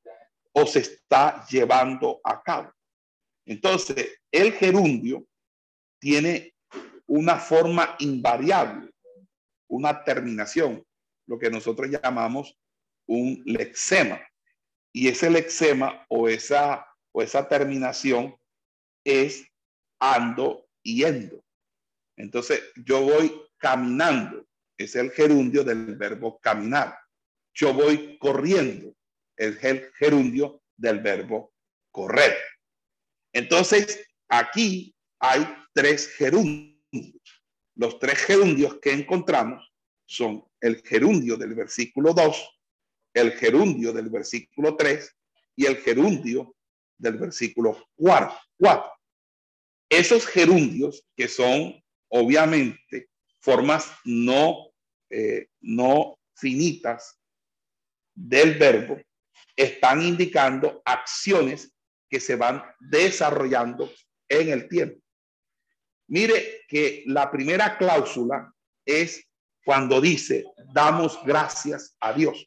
o se está llevando a cabo. Entonces, el gerundio tiene una forma invariable, una terminación, lo que nosotros llamamos un lexema. Y ese lexema o esa, o esa terminación es ando yendo. Entonces, yo voy caminando. Es el gerundio del verbo caminar. Yo voy corriendo. Es el gerundio del verbo correr. Entonces, aquí hay tres gerundios. Los tres gerundios que encontramos son el gerundio del versículo 2, el gerundio del versículo 3 y el gerundio del versículo 4. Esos gerundios que son obviamente formas no, eh, no finitas del verbo, están indicando acciones que se van desarrollando en el tiempo. Mire que la primera cláusula es cuando dice, damos gracias a Dios.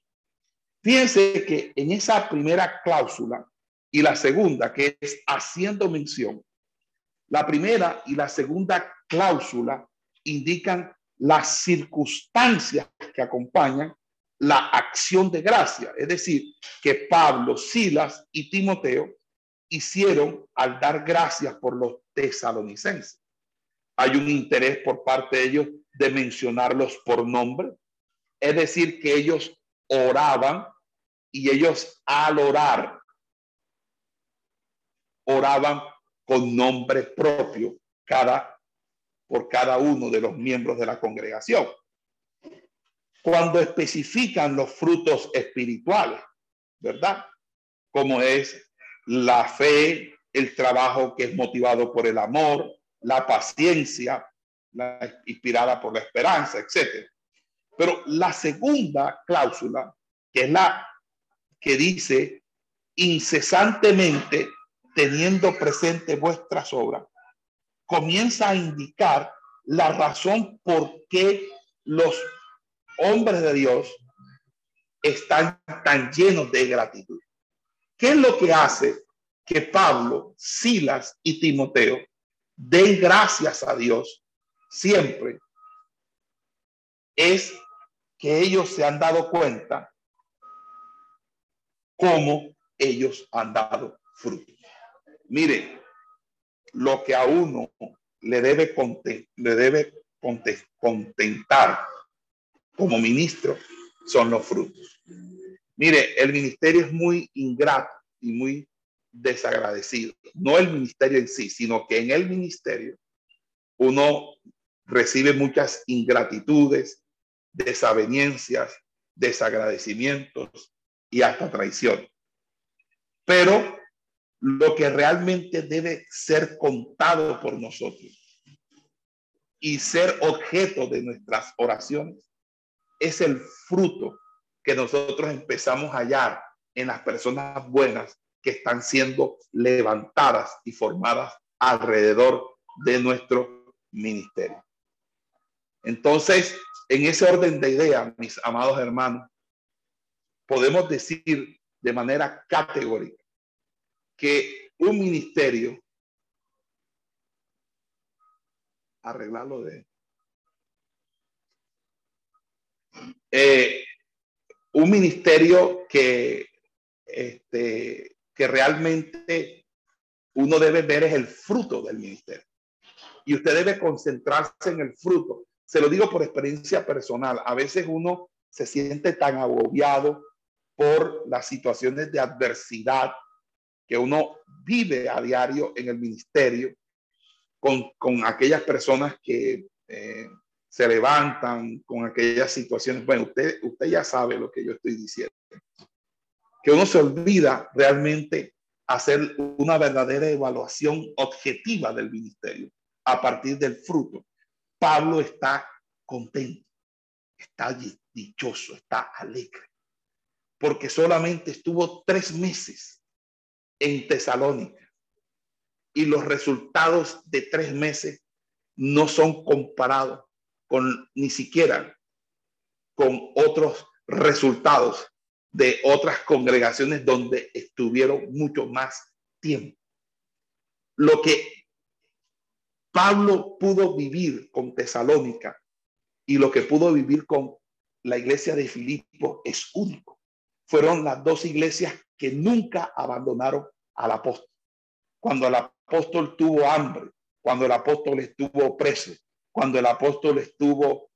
Fíjense que en esa primera cláusula y la segunda, que es haciendo mención, la primera y la segunda cláusula indican las circunstancias que acompañan la acción de gracia, es decir, que Pablo, Silas y Timoteo hicieron al dar gracias por los tesalonicenses. Hay un interés por parte de ellos de mencionarlos por nombre, es decir, que ellos oraban y ellos al orar, oraban con nombre propio cada, por cada uno de los miembros de la congregación. Cuando especifican los frutos espirituales, ¿verdad? Como es la fe, el trabajo que es motivado por el amor, la paciencia, la inspirada por la esperanza, etc. Pero la segunda cláusula, que es la que dice incesantemente teniendo presente vuestras obras, comienza a indicar la razón por qué los hombres de Dios están tan llenos de gratitud. ¿Qué es lo que hace que Pablo, Silas y Timoteo den gracias a Dios siempre? Es que ellos se han dado cuenta cómo ellos han dado fruto. Mire, lo que a uno le debe, le debe contentar como ministro son los frutos. Mire, el ministerio es muy ingrato y muy desagradecido. No el ministerio en sí, sino que en el ministerio uno recibe muchas ingratitudes, desavenencias, desagradecimientos y hasta traición. Pero lo que realmente debe ser contado por nosotros y ser objeto de nuestras oraciones es el fruto que nosotros empezamos a hallar en las personas buenas que están siendo levantadas y formadas alrededor de nuestro ministerio. Entonces, en ese orden de ideas, mis amados hermanos, podemos decir de manera categórica que un ministerio, arreglarlo de... Eh, un ministerio que, este, que realmente uno debe ver es el fruto del ministerio. Y usted debe concentrarse en el fruto. Se lo digo por experiencia personal. A veces uno se siente tan agobiado por las situaciones de adversidad que uno vive a diario en el ministerio con, con aquellas personas que eh, se levantan, con aquellas situaciones. Bueno, usted, usted ya sabe lo que yo estoy diciendo. Que uno se olvida realmente hacer una verdadera evaluación objetiva del ministerio a partir del fruto. Pablo está contento, está dichoso, está alegre, porque solamente estuvo tres meses en Tesalónica. Y los resultados de tres meses no son comparados con ni siquiera con otros resultados de otras congregaciones donde estuvieron mucho más tiempo. Lo que Pablo pudo vivir con Tesalónica y lo que pudo vivir con la iglesia de Filipo es único. Fueron las dos iglesias que nunca abandonaron al apóstol. Cuando el apóstol tuvo hambre, cuando el apóstol estuvo preso, cuando el apóstol estuvo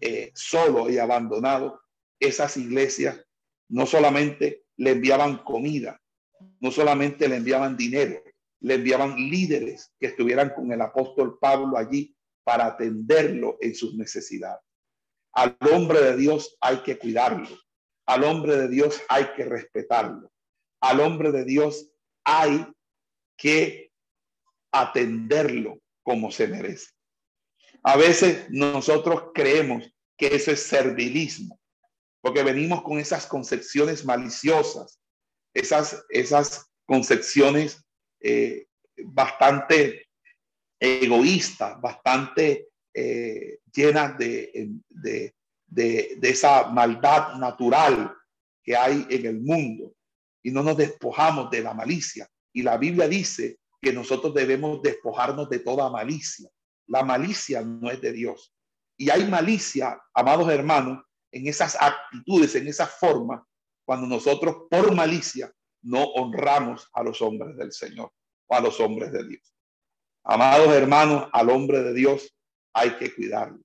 eh, solo y abandonado, esas iglesias no solamente le enviaban comida, no solamente le enviaban dinero, le enviaban líderes que estuvieran con el apóstol Pablo allí para atenderlo en sus necesidades. Al hombre de Dios hay que cuidarlo. Al hombre de Dios hay que respetarlo. Al hombre de Dios hay que atenderlo como se merece. A veces nosotros creemos que eso es servilismo, porque venimos con esas concepciones maliciosas, esas, esas concepciones eh, bastante egoístas, bastante eh, llenas de, de, de, esa maldad natural que hay en el mundo y no nos despojamos de la malicia. Y la Biblia dice que nosotros debemos despojarnos de toda malicia. La malicia no es de Dios. Y hay malicia, amados hermanos, en esas actitudes, en esa forma, cuando nosotros por malicia no honramos a los hombres del Señor o a los hombres de Dios. Amados hermanos, al hombre de Dios hay que cuidarlo.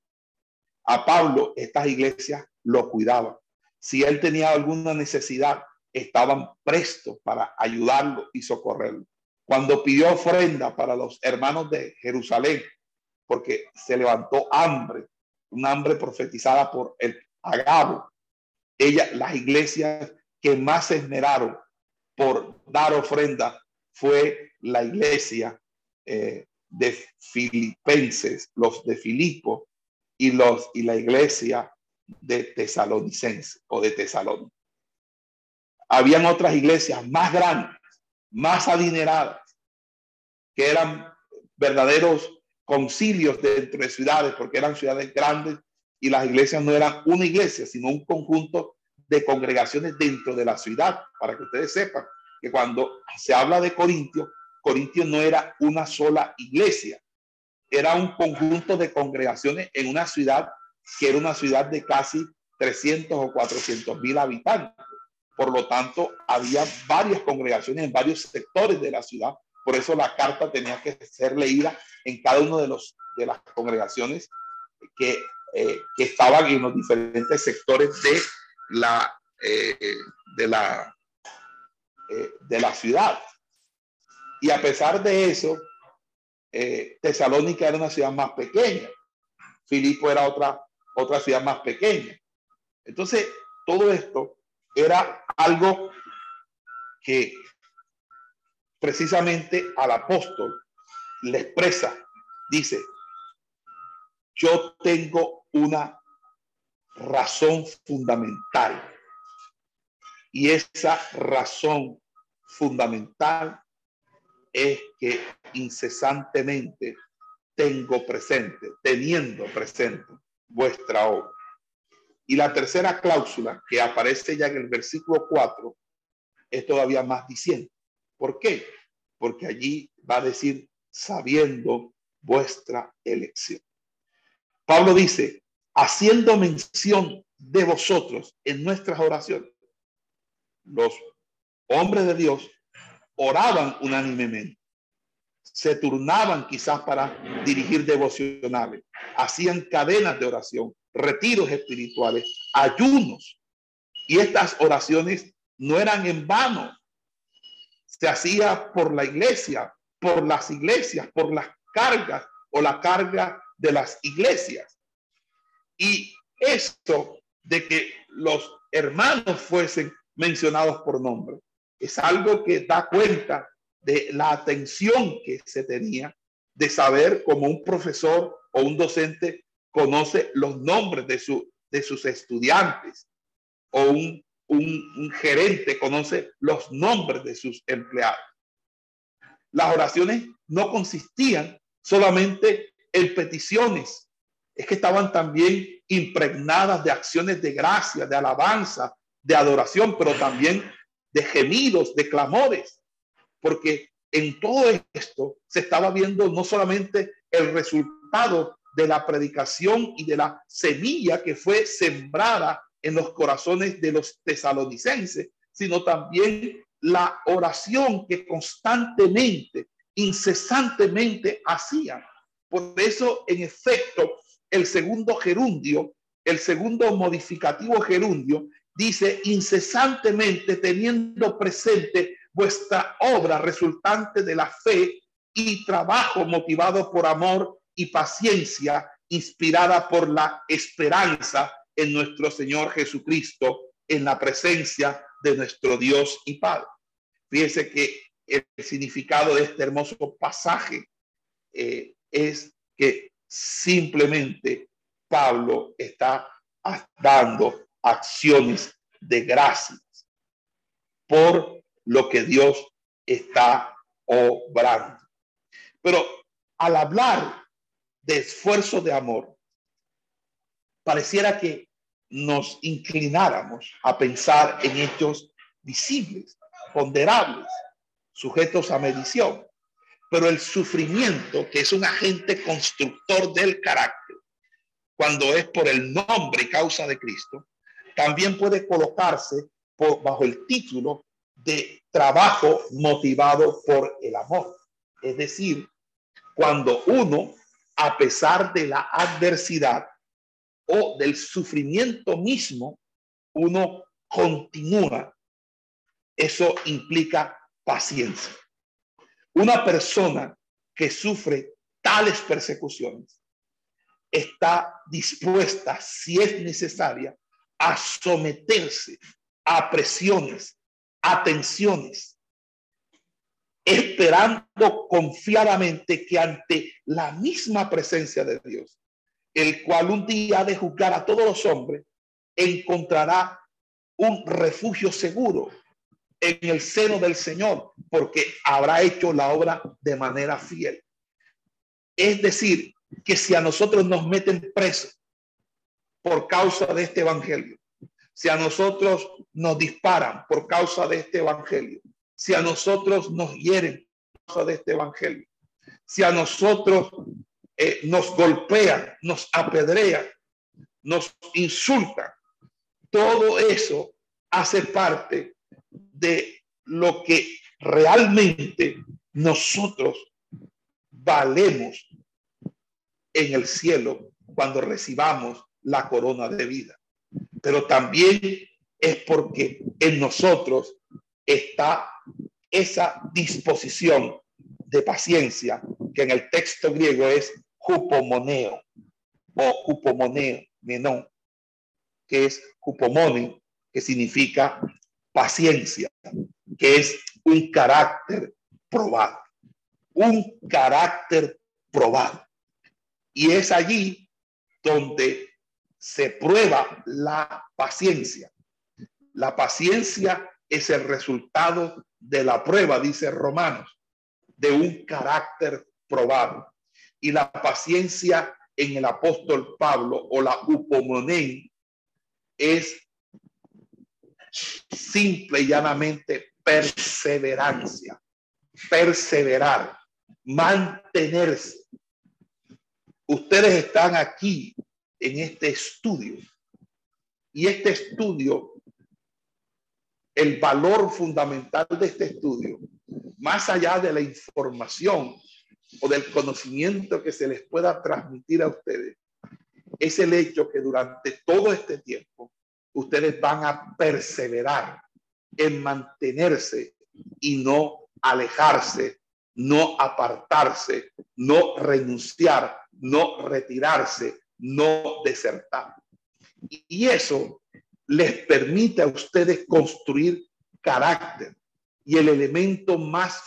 A Pablo estas iglesias lo cuidaban. Si él tenía alguna necesidad, estaban prestos para ayudarlo y socorrerlo. Cuando pidió ofrenda para los hermanos de Jerusalén, porque se levantó hambre, un hambre profetizada por el Agabo, ella, las iglesias que más se esmeraron por dar ofrenda fue la iglesia eh, de Filipenses, los de Filipo y, los, y la iglesia de Tesalonicense o de Tesalónica. Habían otras iglesias más grandes, más adineradas, que eran verdaderos concilios dentro de ciudades, porque eran ciudades grandes y las iglesias no eran una iglesia, sino un conjunto de congregaciones dentro de la ciudad, para que ustedes sepan que cuando se habla de Corintio, Corintio no era una sola iglesia, era un conjunto de congregaciones en una ciudad que era una ciudad de casi 300 o 400 mil habitantes. Por lo tanto, había varias congregaciones en varios sectores de la ciudad. Por eso la carta tenía que ser leída en cada uno de, los, de las congregaciones que, eh, que estaban en los diferentes sectores de la, eh, de, la, eh, de la ciudad. Y a pesar de eso, Tesalónica era una ciudad más pequeña. Filipo era otra, otra ciudad más pequeña. Entonces, todo esto era algo que precisamente al apóstol le expresa, dice, yo tengo una razón fundamental. Y esa razón fundamental es que incesantemente tengo presente, teniendo presente vuestra obra. Y la tercera cláusula que aparece ya en el versículo 4 es todavía más diciendo. ¿Por qué? Porque allí va a decir sabiendo vuestra elección. Pablo dice, haciendo mención de vosotros en nuestras oraciones, los hombres de Dios oraban unánimemente, se turnaban quizás para dirigir devocionales, hacían cadenas de oración, retiros espirituales, ayunos. Y estas oraciones no eran en vano. Se hacía por la iglesia, por las iglesias, por las cargas o la carga de las iglesias. Y esto de que los hermanos fuesen mencionados por nombre es algo que da cuenta de la atención que se tenía de saber como un profesor o un docente conoce los nombres de, su, de sus estudiantes o un, un gerente conoce los nombres de sus empleados. Las oraciones no consistían solamente en peticiones, es que estaban también impregnadas de acciones de gracia, de alabanza, de adoración, pero también de gemidos, de clamores, porque en todo esto se estaba viendo no solamente el resultado de la predicación y de la semilla que fue sembrada en los corazones de los tesalonicenses, sino también la oración que constantemente, incesantemente hacían. Por eso, en efecto, el segundo gerundio, el segundo modificativo gerundio, dice incesantemente teniendo presente vuestra obra resultante de la fe y trabajo motivado por amor y paciencia, inspirada por la esperanza en nuestro Señor Jesucristo, en la presencia de nuestro Dios y Padre. Fíjese que el significado de este hermoso pasaje eh, es que simplemente Pablo está dando acciones de gracias por lo que Dios está obrando. Pero al hablar de esfuerzo de amor, pareciera que nos inclináramos a pensar en hechos visibles, ponderables, sujetos a medición. Pero el sufrimiento, que es un agente constructor del carácter, cuando es por el nombre y causa de Cristo, también puede colocarse bajo el título de trabajo motivado por el amor. Es decir, cuando uno, a pesar de la adversidad, o del sufrimiento mismo, uno continúa. Eso implica paciencia. Una persona que sufre tales persecuciones está dispuesta, si es necesaria, a someterse a presiones, a tensiones, esperando confiadamente que ante la misma presencia de Dios, el cual un día ha de juzgar a todos los hombres, encontrará un refugio seguro en el seno del Señor, porque habrá hecho la obra de manera fiel. Es decir, que si a nosotros nos meten presos por causa de este evangelio, si a nosotros nos disparan por causa de este evangelio, si a nosotros nos hieren por causa de este evangelio, si a nosotros eh, nos golpean, nos apedrean, nos insultan, todo eso hace parte de lo que realmente nosotros valemos en el cielo cuando recibamos la corona de vida. Pero también es porque en nosotros está esa disposición de paciencia que en el texto griego es hupomoneo o hupomoneo, menón, que es hupomone, que significa paciencia, que es un carácter probado, un carácter probado. Y es allí donde se prueba la paciencia. La paciencia es el resultado de la prueba, dice Romanos, de un carácter probado. Y la paciencia en el apóstol Pablo o la upomonén es simple y llanamente perseverancia, perseverar, mantenerse. Ustedes están aquí en este estudio y este estudio, el valor fundamental de este estudio, más allá de la información o del conocimiento que se les pueda transmitir a ustedes, es el hecho que durante todo este tiempo ustedes van a perseverar en mantenerse y no alejarse, no apartarse, no renunciar, no retirarse, no desertar. Y eso les permite a ustedes construir carácter. Y el elemento más,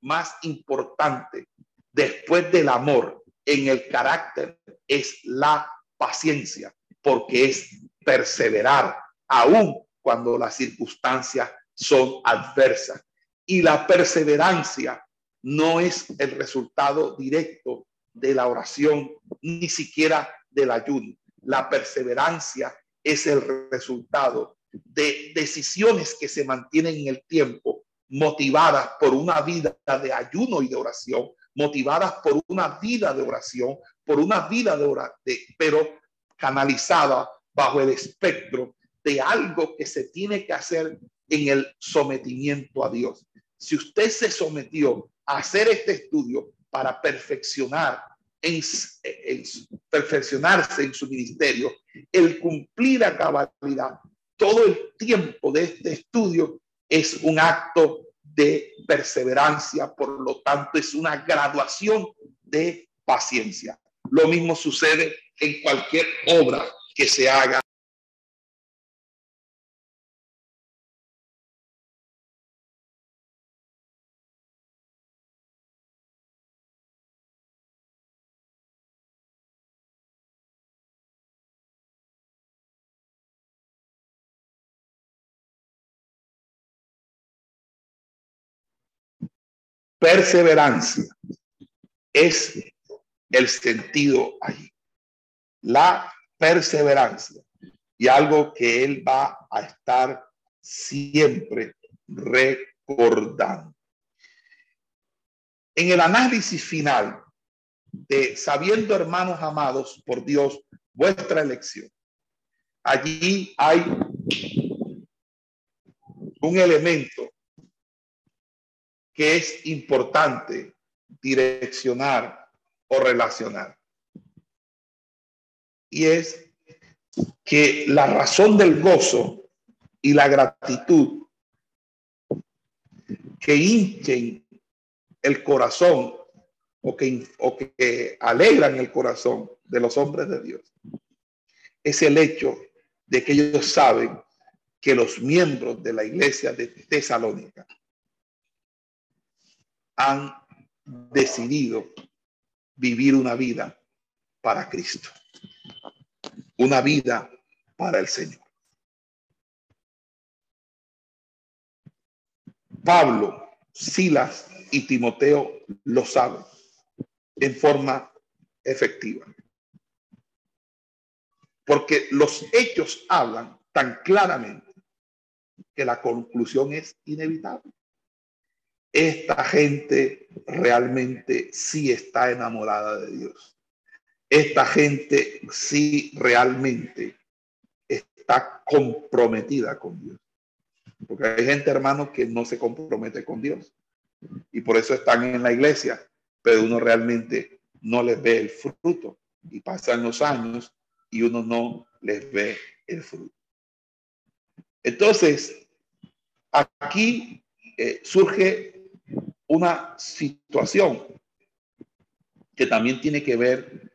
más importante después del amor en el carácter es la paciencia, porque es perseverar, aun cuando las circunstancias son adversas. Y la perseverancia no es el resultado directo de la oración, ni siquiera del ayuno. La perseverancia es el resultado de decisiones que se mantienen en el tiempo, motivadas por una vida de ayuno y de oración, motivadas por una vida de oración, por una vida de oración, pero canalizada bajo el espectro de algo que se tiene que hacer en el sometimiento a Dios. Si usted se sometió a hacer este estudio para perfeccionar, perfeccionarse en su ministerio, el cumplir a cabalidad todo el tiempo de este estudio es un acto de perseverancia, por lo tanto es una graduación de paciencia. Lo mismo sucede en cualquier obra que se haga. Perseverancia es el sentido ahí. La perseverancia y algo que él va a estar siempre recordando. En el análisis final de sabiendo, hermanos amados, por Dios, vuestra elección, allí hay un elemento que es importante direccionar o relacionar y es que la razón del gozo y la gratitud que hinchen el corazón o que, o que alegran el corazón de los hombres de Dios es el hecho de que ellos saben que los miembros de la iglesia de Tesalónica han decidido vivir una vida para Cristo, una vida para el Señor. Pablo, Silas y Timoteo lo saben en forma efectiva. Porque los hechos hablan tan claramente que la conclusión es inevitable. Esta gente realmente sí está enamorada de Dios. Esta gente sí realmente está comprometida con Dios. Porque hay gente, hermano, que no se compromete con Dios. Y por eso están en la iglesia, pero uno realmente no les ve el fruto. Y pasan los años y uno no les ve el fruto. Entonces, aquí eh, surge una situación que también tiene que ver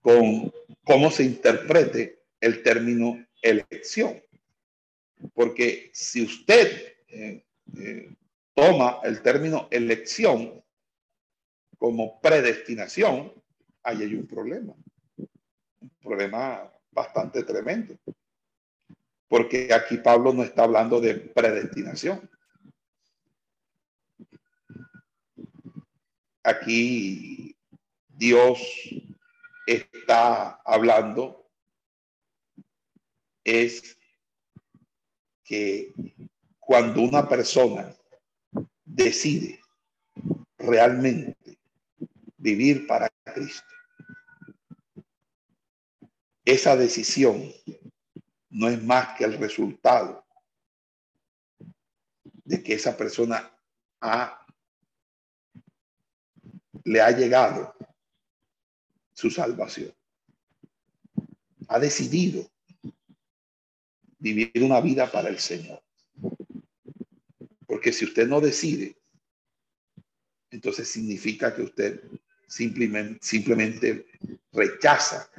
con cómo se interprete el término elección. Porque si usted eh, eh, toma el término elección como predestinación, ahí hay un problema. Un problema bastante tremendo. Porque aquí Pablo no está hablando de predestinación. Aquí Dios está hablando es que cuando una persona decide realmente vivir para Cristo, esa decisión no es más que el resultado de que esa persona ha, le ha llegado su salvación. Ha decidido vivir una vida para el Señor. Porque si usted no decide, entonces significa que usted simplemente, simplemente rechaza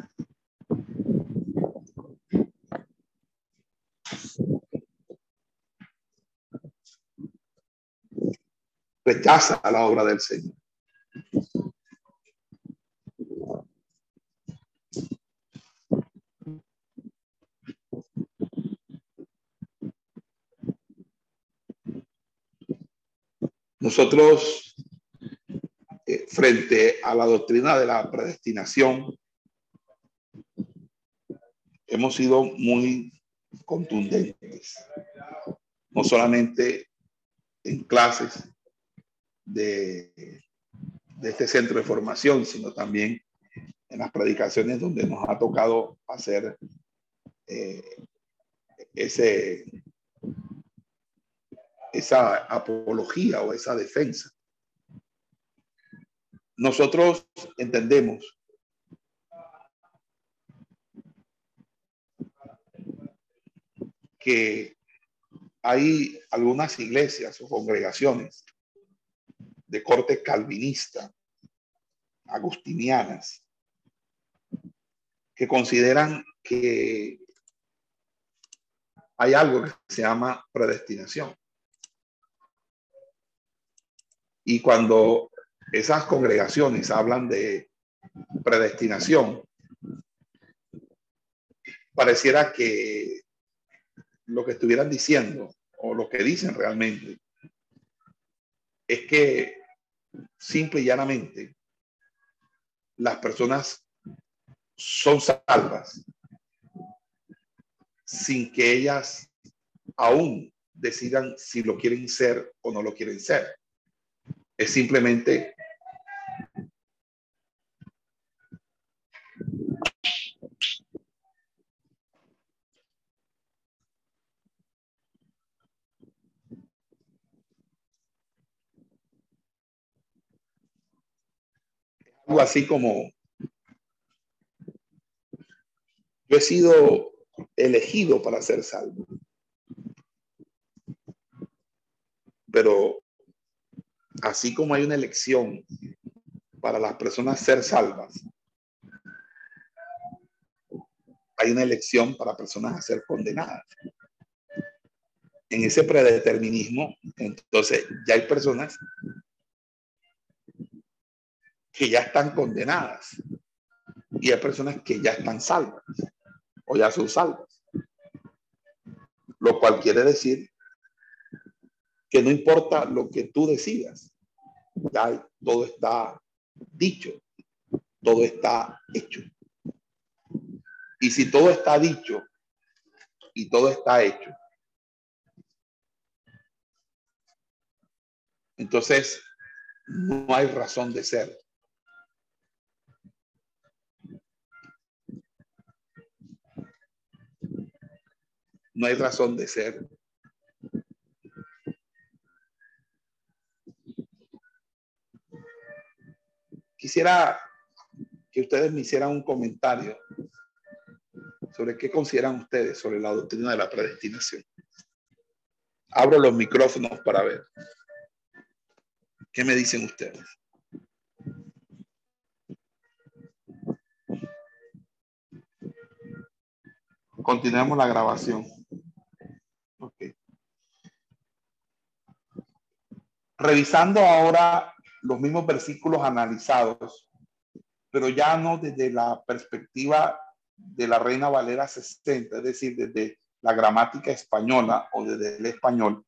rechaza la obra del Señor. Nosotros, eh, frente a la doctrina de la predestinación, hemos sido muy contundentes, no solamente en clases de, este centro de formación, sino también en las predicaciones donde nos ha tocado hacer eh, ese, esa apología o esa defensa. Nosotros entendemos que hay algunas iglesias o congregaciones de corte calvinista, agustinianas, que consideran que hay algo que se llama predestinación. Y cuando esas congregaciones hablan de predestinación, pareciera que lo que estuvieran diciendo o lo que dicen realmente es que simple y llanamente las personas son salvas sin que ellas aún decidan si lo quieren ser o no lo quieren ser. Es simplemente algo así como yo he sido elegido para ser salvo. Pero así como hay una elección para las personas ser salvas, hay una elección para personas a ser condenadas. En ese predeterminismo, entonces ya hay personas que ya están condenadas y hay personas que ya están salvas o ya son salvas. Lo cual quiere decir que no importa lo que tú decidas, ya todo está dicho, todo está hecho. Y si todo está dicho y todo está hecho, entonces no hay razón de ser. No hay razón de ser. Quisiera que ustedes me hicieran un comentario sobre qué consideran ustedes sobre la doctrina de la predestinación. Abro los micrófonos para ver. ¿Qué me dicen ustedes? Continuemos la grabación. Okay. Revisando ahora los mismos versículos analizados, pero ya no desde la perspectiva de la Reina Valera 60, es decir, desde la gramática española o desde el español,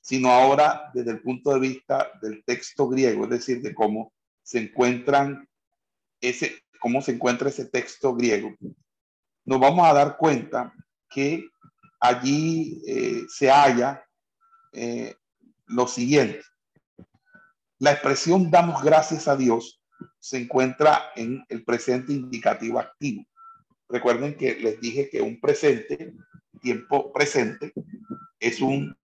sino ahora desde el punto de vista del texto griego, es decir, de cómo se encuentran ese, cómo se encuentra ese texto griego, nos vamos a dar cuenta que allí eh, se halla eh, lo siguiente. La expresión damos gracias a Dios se encuentra en el presente indicativo activo. Recuerden que les dije que un presente, tiempo presente, es un,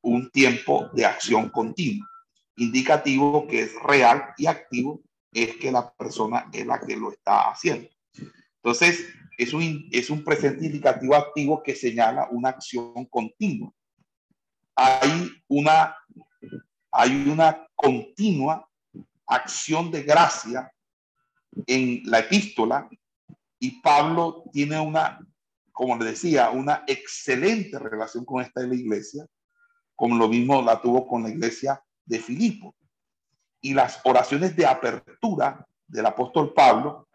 un tiempo de acción continua. Indicativo que es real y activo es que la persona es la que lo está haciendo. Entonces, es un, es un presente indicativo activo que señala una acción continua. Hay una hay una continua acción de gracia en la epístola y Pablo tiene una, como le decía, una excelente relación con esta iglesia, como lo mismo la tuvo con la iglesia de Filipo. Y las oraciones de apertura del apóstol Pablo,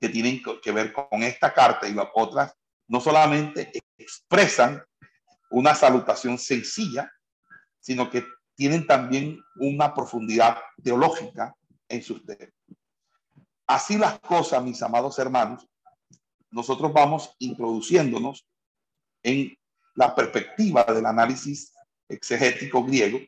que tienen que ver con esta carta y las otras, no solamente expresan una salutación sencilla, sino que tienen también una profundidad teológica en sus textos. Así las cosas, mis amados hermanos, nosotros vamos introduciéndonos en la perspectiva del análisis exegético griego,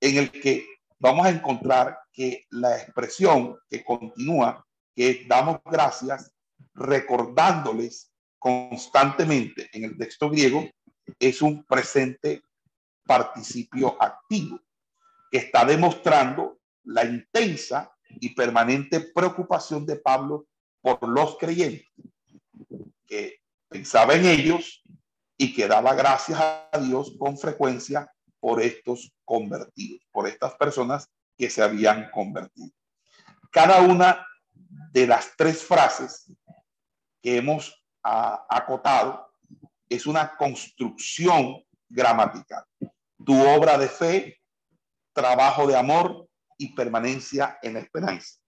en el que vamos a encontrar que la expresión que continúa, que damos gracias, recordándoles constantemente en el texto griego, es un presente participio activo, que está demostrando la intensa y permanente preocupación de Pablo por los creyentes, que pensaba en ellos y que daba gracias a Dios con frecuencia por estos convertidos, por estas personas que se habían convertido. Cada una de las tres frases que hemos acotado es una construcción gramatical tu obra de fe, trabajo de amor y permanencia en la esperanza.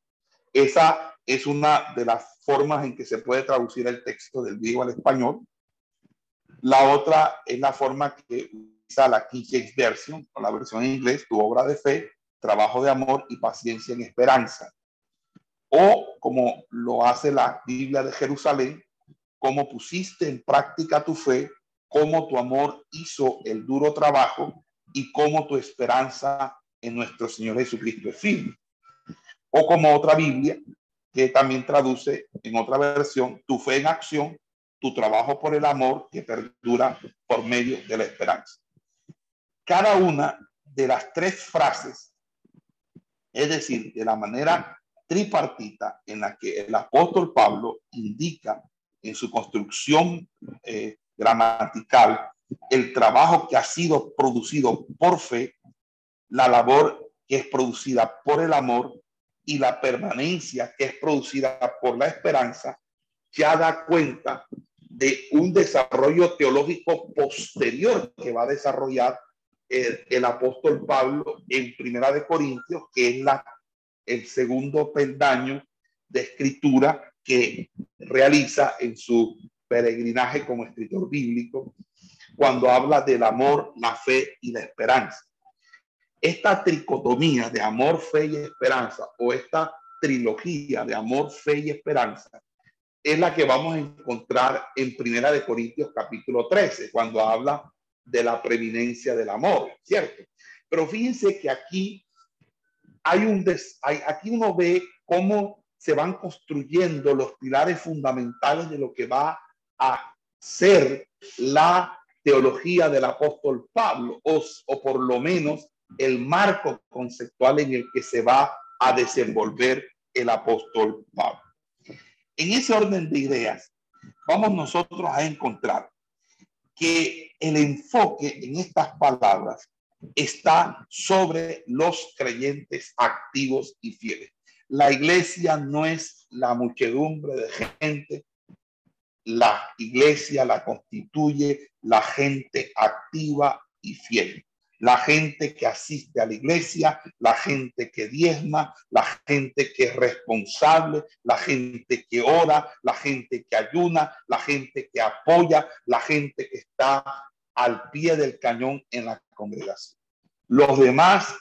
Esa es una de las formas en que se puede traducir el texto del griego al español. La otra es la forma que usa la King James Version, o la versión en inglés, tu obra de fe, trabajo de amor y paciencia en esperanza. O como lo hace la Biblia de Jerusalén, como pusiste en práctica tu fe, cómo tu amor hizo el duro trabajo y cómo tu esperanza en nuestro Señor Jesucristo es firme. O como otra Biblia que también traduce en otra versión, tu fe en acción, tu trabajo por el amor que perdura por medio de la esperanza. Cada una de las tres frases, es decir, de la manera tripartita en la que el apóstol Pablo indica en su construcción eh, gramatical, el trabajo que ha sido producido por fe, la labor que es producida por el amor y la permanencia que es producida por la esperanza, ya da cuenta de un desarrollo teológico posterior que va a desarrollar el, apóstol Pablo en Primera de Corintios, que es la, el segundo peldaño de escritura que realiza en su peregrinaje como escritor bíblico cuando habla del amor, la fe y la esperanza. Esta tricotomía de amor, fe y esperanza o esta trilogía de amor, fe y esperanza es la que vamos a encontrar en Primera de Corintios capítulo 13, cuando habla de la preeminencia del amor, ¿cierto? Pero fíjense que aquí hay un des, hay, aquí uno ve cómo se van construyendo los pilares fundamentales de lo que va a ser la teología del apóstol Pablo, o, o por lo menos el marco conceptual en el que se va a desenvolver el apóstol Pablo. En ese orden de ideas, vamos nosotros a encontrar que el enfoque en estas palabras está sobre los creyentes activos y fieles. La iglesia no es la muchedumbre de gente, la iglesia la constituye la gente activa y fiel la gente que asiste a la iglesia, la gente que diezma, la gente que es responsable, la gente que ora, la gente que ayuna, la gente que apoya, la gente que está al pie del cañón en la congregación. Los demás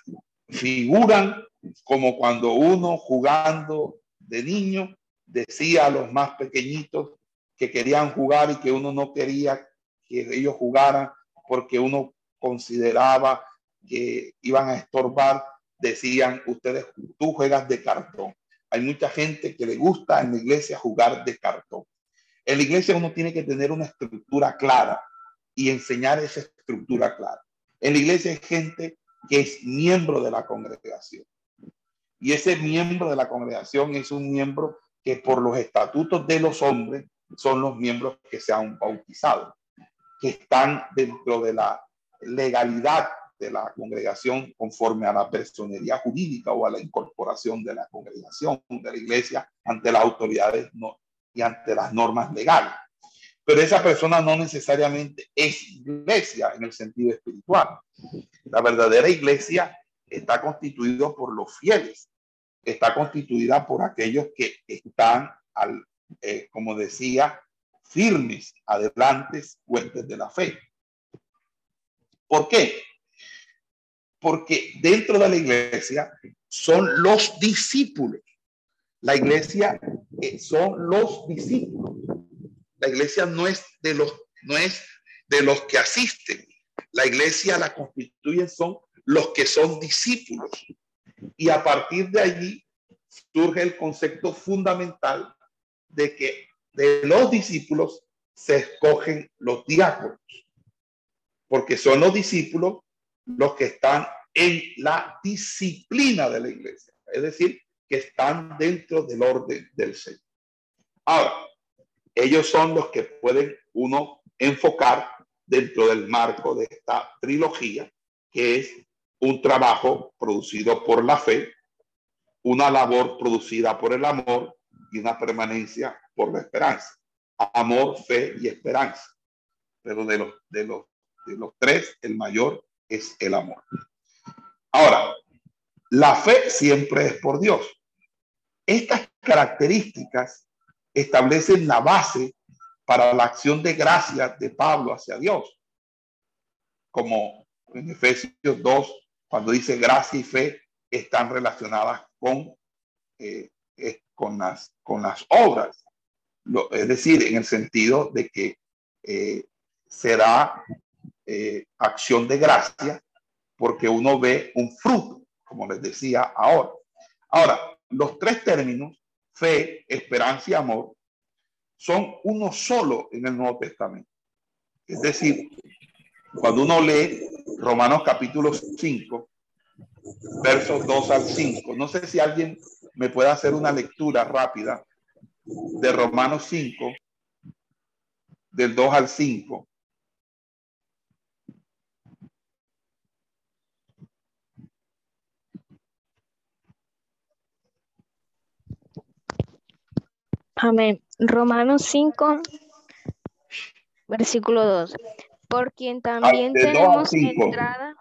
figuran como cuando uno jugando de niño decía a los más pequeñitos que querían jugar y que uno no quería que ellos jugaran porque uno consideraba que iban a estorbar, decían ustedes, tú juegas de cartón. Hay mucha gente que le gusta en la iglesia jugar de cartón. En la iglesia uno tiene que tener una estructura clara y enseñar esa estructura clara. En la iglesia hay gente que es miembro de la congregación. Y ese miembro de la congregación es un miembro que por los estatutos de los hombres son los miembros que se han bautizado, que están dentro de la legalidad de la congregación conforme a la personería jurídica o a la incorporación de la congregación de la iglesia ante las autoridades y ante las normas legales. Pero esa persona no necesariamente es iglesia en el sentido espiritual. La verdadera iglesia está constituida por los fieles, está constituida por aquellos que están, al, eh, como decía, firmes, adelantes, fuentes de la fe. ¿Por qué? Porque dentro de la iglesia son los discípulos. La iglesia eh, son los discípulos. La iglesia no es de los no es de los que asisten. La iglesia la constituyen son los que son discípulos. Y a partir de allí surge el concepto fundamental de que de los discípulos se escogen los diáconos porque son los discípulos los que están en la disciplina de la iglesia, es decir, que están dentro del orden del Señor. Ahora, ellos son los que pueden uno enfocar dentro del marco de esta trilogía, que es un trabajo producido por la fe, una labor producida por el amor una permanencia por la esperanza. Amor, fe y esperanza. Pero de los, de los de los tres, el mayor es el amor. Ahora, la fe siempre es por Dios. Estas características establecen la base para la acción de gracia de Pablo hacia Dios. Como en Efesios 2, cuando dice gracia y fe están relacionadas con, eh, con, las, con las obras. es decir, en el sentido de que eh, será eh, acción de gracia porque uno ve un fruto, como les decía ahora. Ahora, los tres términos, fe, esperanza y amor, son uno solo en el Nuevo Testamento. Es decir, cuando uno lee Romanos capítulo 5, versos 2 al 5, no sé si alguien me puede hacer una lectura rápida de Romanos 5, del 2 al 5. Amén. Romanos 5, versículo 2. Por quien también tenemos entrada.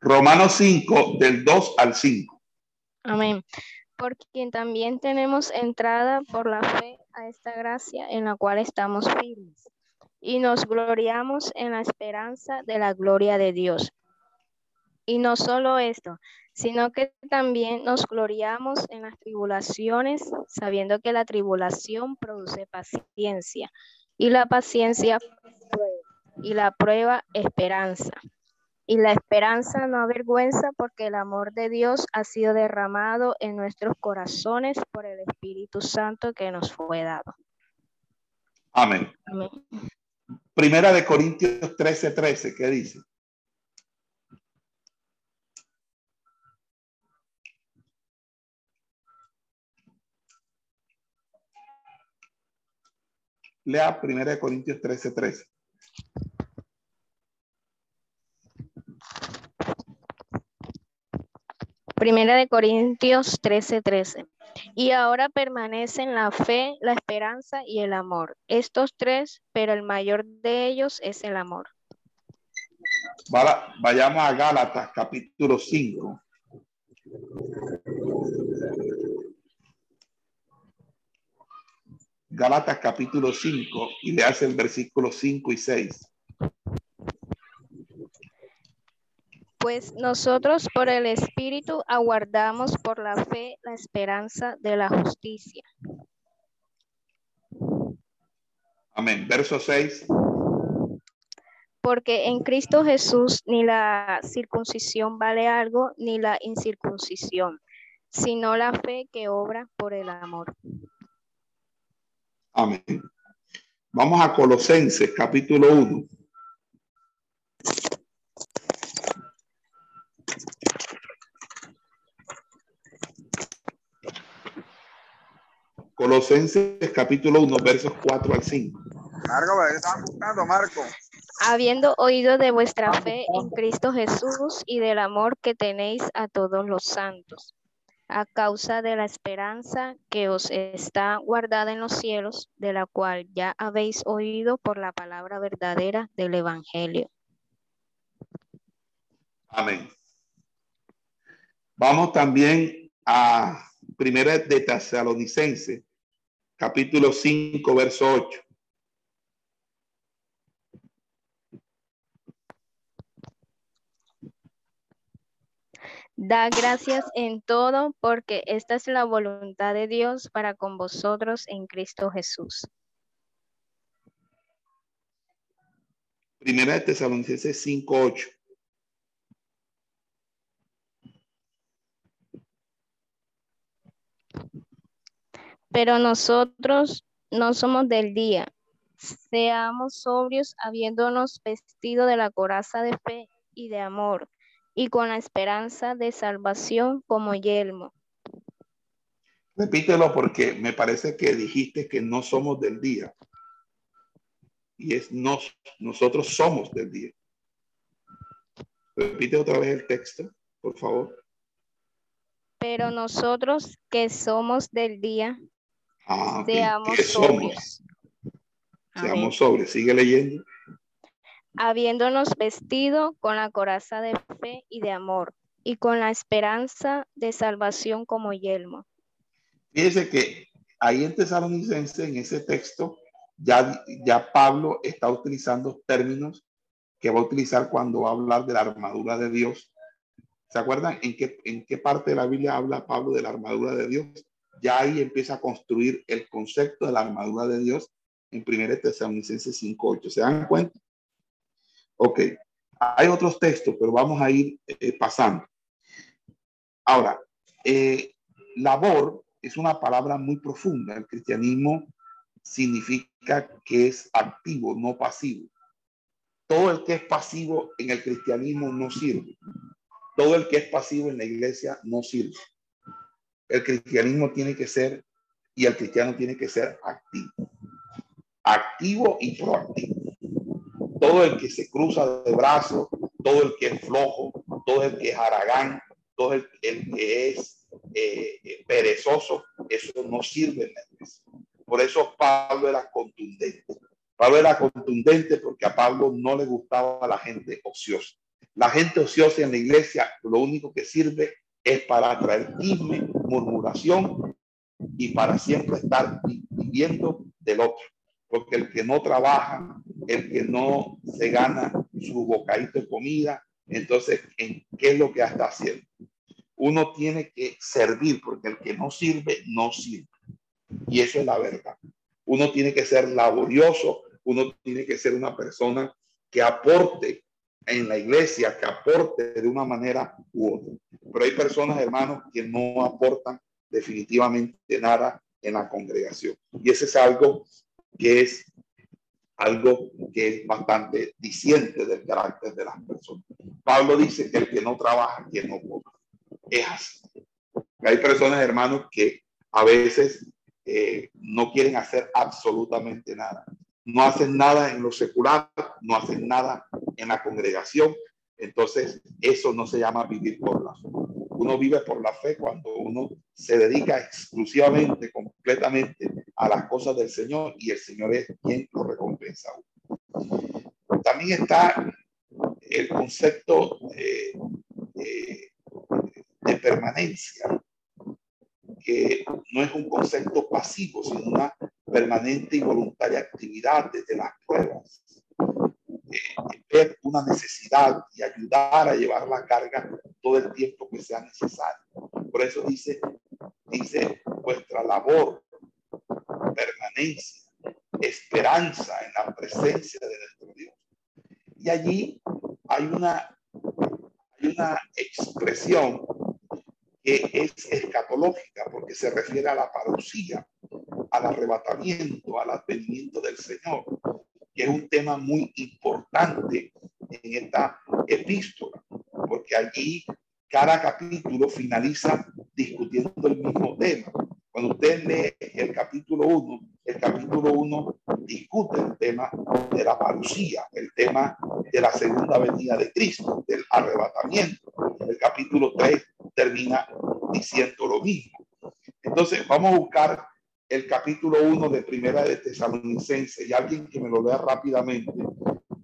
Romanos 5, del 2 al 5. Amén. Por quien también tenemos entrada por la fe a esta gracia en la cual estamos firmes y nos gloriamos en la esperanza de la gloria de Dios. Y no solo esto, sino que también nos gloriamos en las tribulaciones, sabiendo que la tribulación produce paciencia, y la paciencia y la prueba esperanza. Y la esperanza no avergüenza porque el amor de Dios ha sido derramado en nuestros corazones por el Espíritu Santo que nos fue dado. Amén. Primera de Corintios 13, 13, ¿qué dice? Lea Primera de Corintios 13, 13. Primera de Corintios 13, 13. Y ahora permanecen la fe, la esperanza y el amor. Estos tres, pero el mayor de ellos es el amor. Vayamos a Gálatas capítulo 5. Gálatas capítulo 5 y le hace el versículo 5 y 6. Pues nosotros por el Espíritu aguardamos por la fe la esperanza de la justicia. Amén. Verso 6. Porque en Cristo Jesús ni la circuncisión vale algo, ni la incircuncisión, sino la fe que obra por el amor. Amén. Vamos a Colosenses capítulo 1. Colosenses capítulo 1, versos 4 al 5. Marco, Marco. Habiendo oído de vuestra fe en Cristo Jesús y del amor que tenéis a todos los santos, a causa de la esperanza que os está guardada en los cielos, de la cual ya habéis oído por la palabra verdadera del Evangelio. Amén. Vamos también a Primera de Tesalonicense, capítulo 5, verso 8. Da gracias en todo porque esta es la voluntad de Dios para con vosotros en Cristo Jesús. Primera de Tesalonicenses 5, Pero nosotros no somos del día. Seamos sobrios, habiéndonos vestido de la coraza de fe y de amor, y con la esperanza de salvación como yelmo. Repítelo porque me parece que dijiste que no somos del día. Y es nos, nosotros somos del día. Repite otra vez el texto, por favor. Pero nosotros que somos del día, Ah, Seamos sobrios. Seamos sobrios. Sigue leyendo. Habiéndonos vestido con la coraza de fe y de amor y con la esperanza de salvación como yelmo. Fíjese que ahí en Tesalonicense, en ese texto, ya, ya Pablo está utilizando términos que va a utilizar cuando va a hablar de la armadura de Dios. ¿Se acuerdan en qué, en qué parte de la Biblia habla Pablo de la armadura de Dios? Ya ahí empieza a construir el concepto de la armadura de Dios en 1 Tesalonicenses 5.8. ¿Se dan cuenta? Ok. Hay otros textos, pero vamos a ir eh, pasando. Ahora, eh, labor es una palabra muy profunda. El cristianismo significa que es activo, no pasivo. Todo el que es pasivo en el cristianismo no sirve. Todo el que es pasivo en la iglesia no sirve. El cristianismo tiene que ser y el cristiano tiene que ser activo. Activo y proactivo. Todo el que se cruza de brazos, todo el que es flojo, todo el que es aragán, todo el, que es eh, eh, perezoso, eso no sirve. Por eso Pablo era contundente. Pablo era contundente porque a Pablo no le gustaba la gente ociosa. La gente ociosa en la iglesia lo único que sirve es para traer chisme, murmuración y para siempre estar viviendo del otro. Porque el que no trabaja, el que no se gana su bocadito de comida, entonces, ¿en qué es lo que está haciendo? Uno tiene que servir, porque el que no sirve, no sirve. Y eso es la verdad. Uno tiene que ser laborioso, uno tiene que ser una persona que aporte en la iglesia, que aporte de una manera u otra. Pero hay personas, hermanos, que no aportan definitivamente nada en la congregación. Y ese es algo que es algo que es bastante diciente del carácter de las personas. Pablo dice que el que no trabaja, quien no coma. Es así. Hay personas, hermanos, que a veces eh, no quieren hacer absolutamente nada. No hacen nada en lo secular, no hacen nada en la congregación. Entonces, eso no se llama vivir por la fe. Uno vive por la fe cuando uno se dedica exclusivamente, completamente a las cosas del Señor y el Señor es quien lo recompensa. También está el concepto de permanencia que no es un concepto pasivo, sino una permanente y voluntaria actividad desde las pruebas. Eh, ver una necesidad y ayudar a llevar la carga todo el tiempo que sea necesario. Por eso dice, dice vuestra labor, permanencia, esperanza en la presencia de nuestro Dios. Y allí hay una, hay una expresión que es escatológica porque se refiere a la parucía, al arrebatamiento, al advenimiento del Señor, que es un tema muy importante en esta epístola, porque allí cada capítulo finaliza discutiendo el mismo tema. Cuando usted lee el capítulo 1, el capítulo 1 discute el tema de la parucía, el tema de la segunda venida de Cristo, del arrebatamiento. El capítulo 3 termina diciendo lo mismo. Entonces, vamos a buscar el capítulo 1 de Primera de Tesalonicense y alguien que me lo lea rápidamente,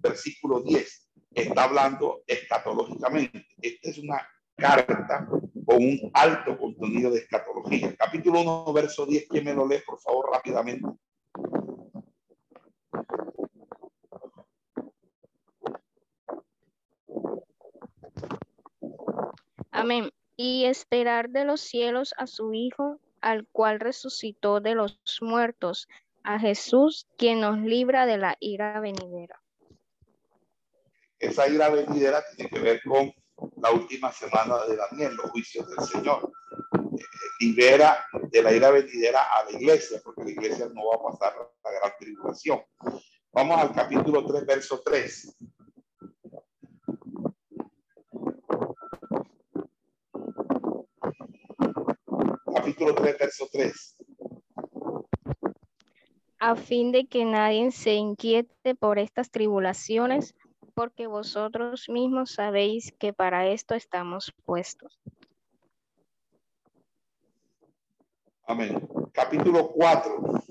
versículo 10, está hablando escatológicamente. Esta es una carta con un alto contenido de escatología. Capítulo 1, verso 10, ¿quién me lo lee, por favor, rápidamente? Amén. Y esperar de los cielos a su Hijo, al cual resucitó de los muertos, a Jesús, quien nos libra de la ira venidera. Esa ira venidera tiene que ver con la última semana de Daniel, los juicios del Señor. Eh, libera de la ira venidera a la iglesia, porque la iglesia no va a pasar la gran tribulación. Vamos al capítulo 3, verso 3. Capítulo 3, verso 3. A fin de que nadie se inquiete por estas tribulaciones, porque vosotros mismos sabéis que para esto estamos puestos. Amén. Capítulo 4.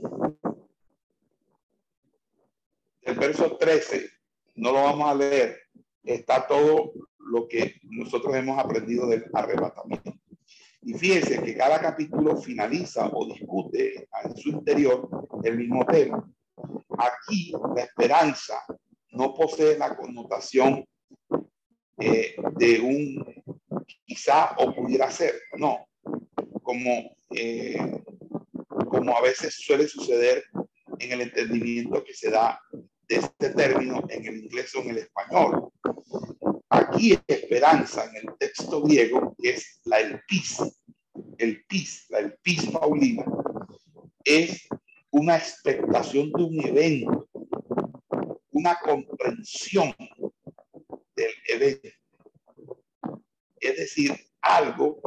El verso 13, no lo vamos a leer, está todo lo que nosotros hemos aprendido del arrebatamiento. Y fíjense que cada capítulo finaliza o discute en su interior el mismo tema. Aquí la esperanza no posee la connotación eh, de un quizá o pudiera ser, no, como, eh, como a veces suele suceder en el entendimiento que se da de este término en el inglés o en el español. Aquí esperanza en el texto griego es la elpis, el pis, la elpis paulina, es una expectación de un evento una comprensión del evento. Es decir, algo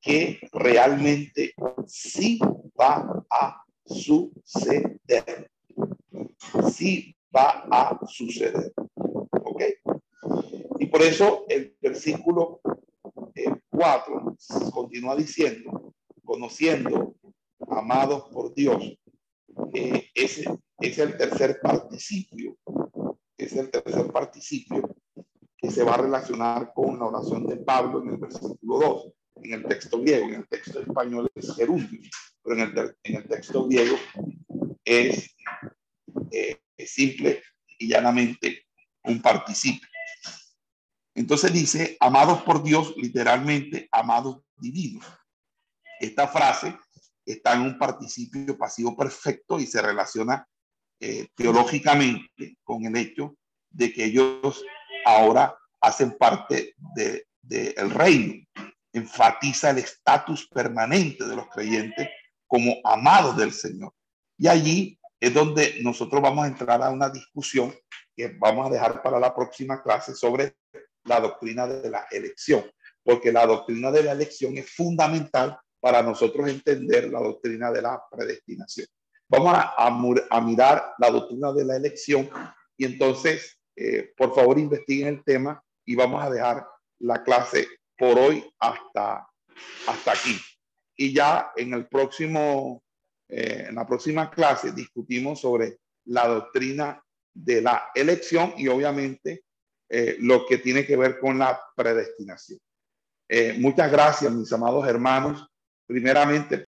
que realmente sí va a suceder. Sí va a suceder. ¿Ok? Y por eso el versículo 4 eh, continúa diciendo, conociendo, amados por Dios, eh, ese es el tercer participio es el tercer participio que se va a relacionar con la oración de Pablo en el versículo 2. en el texto griego, en el texto español es gerundio, pero en el, en el texto griego eh, es simple y llanamente un participio. Entonces dice, amados por Dios, literalmente, amados divinos. Esta frase está en un participio pasivo perfecto y se relaciona eh, teológicamente con el hecho de que ellos ahora hacen parte del de, reino. Enfatiza el estatus permanente de los creyentes como amados del Señor. Y allí es donde nosotros vamos a entrar a una discusión que vamos a dejar para la próxima clase sobre la doctrina de la elección, porque la doctrina de la elección es fundamental para nosotros entender la doctrina de la predestinación. Vamos a, mirar la doctrina de la elección y entonces, eh, por favor, investiguen el tema y vamos a dejar la clase por hoy hasta, hasta aquí. Y ya en el próximo, eh, en la próxima clase discutimos sobre la doctrina de la elección y obviamente eh, lo que tiene que ver con la predestinación. muchas gracias, mis amados hermanos primeramente.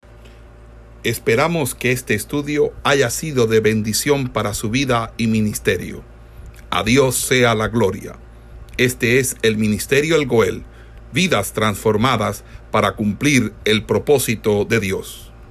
Esperamos que este estudio haya sido de bendición para su vida y ministerio. A Dios sea la gloria. Este es el Ministerio El Goel, vidas transformadas para cumplir el propósito de Dios.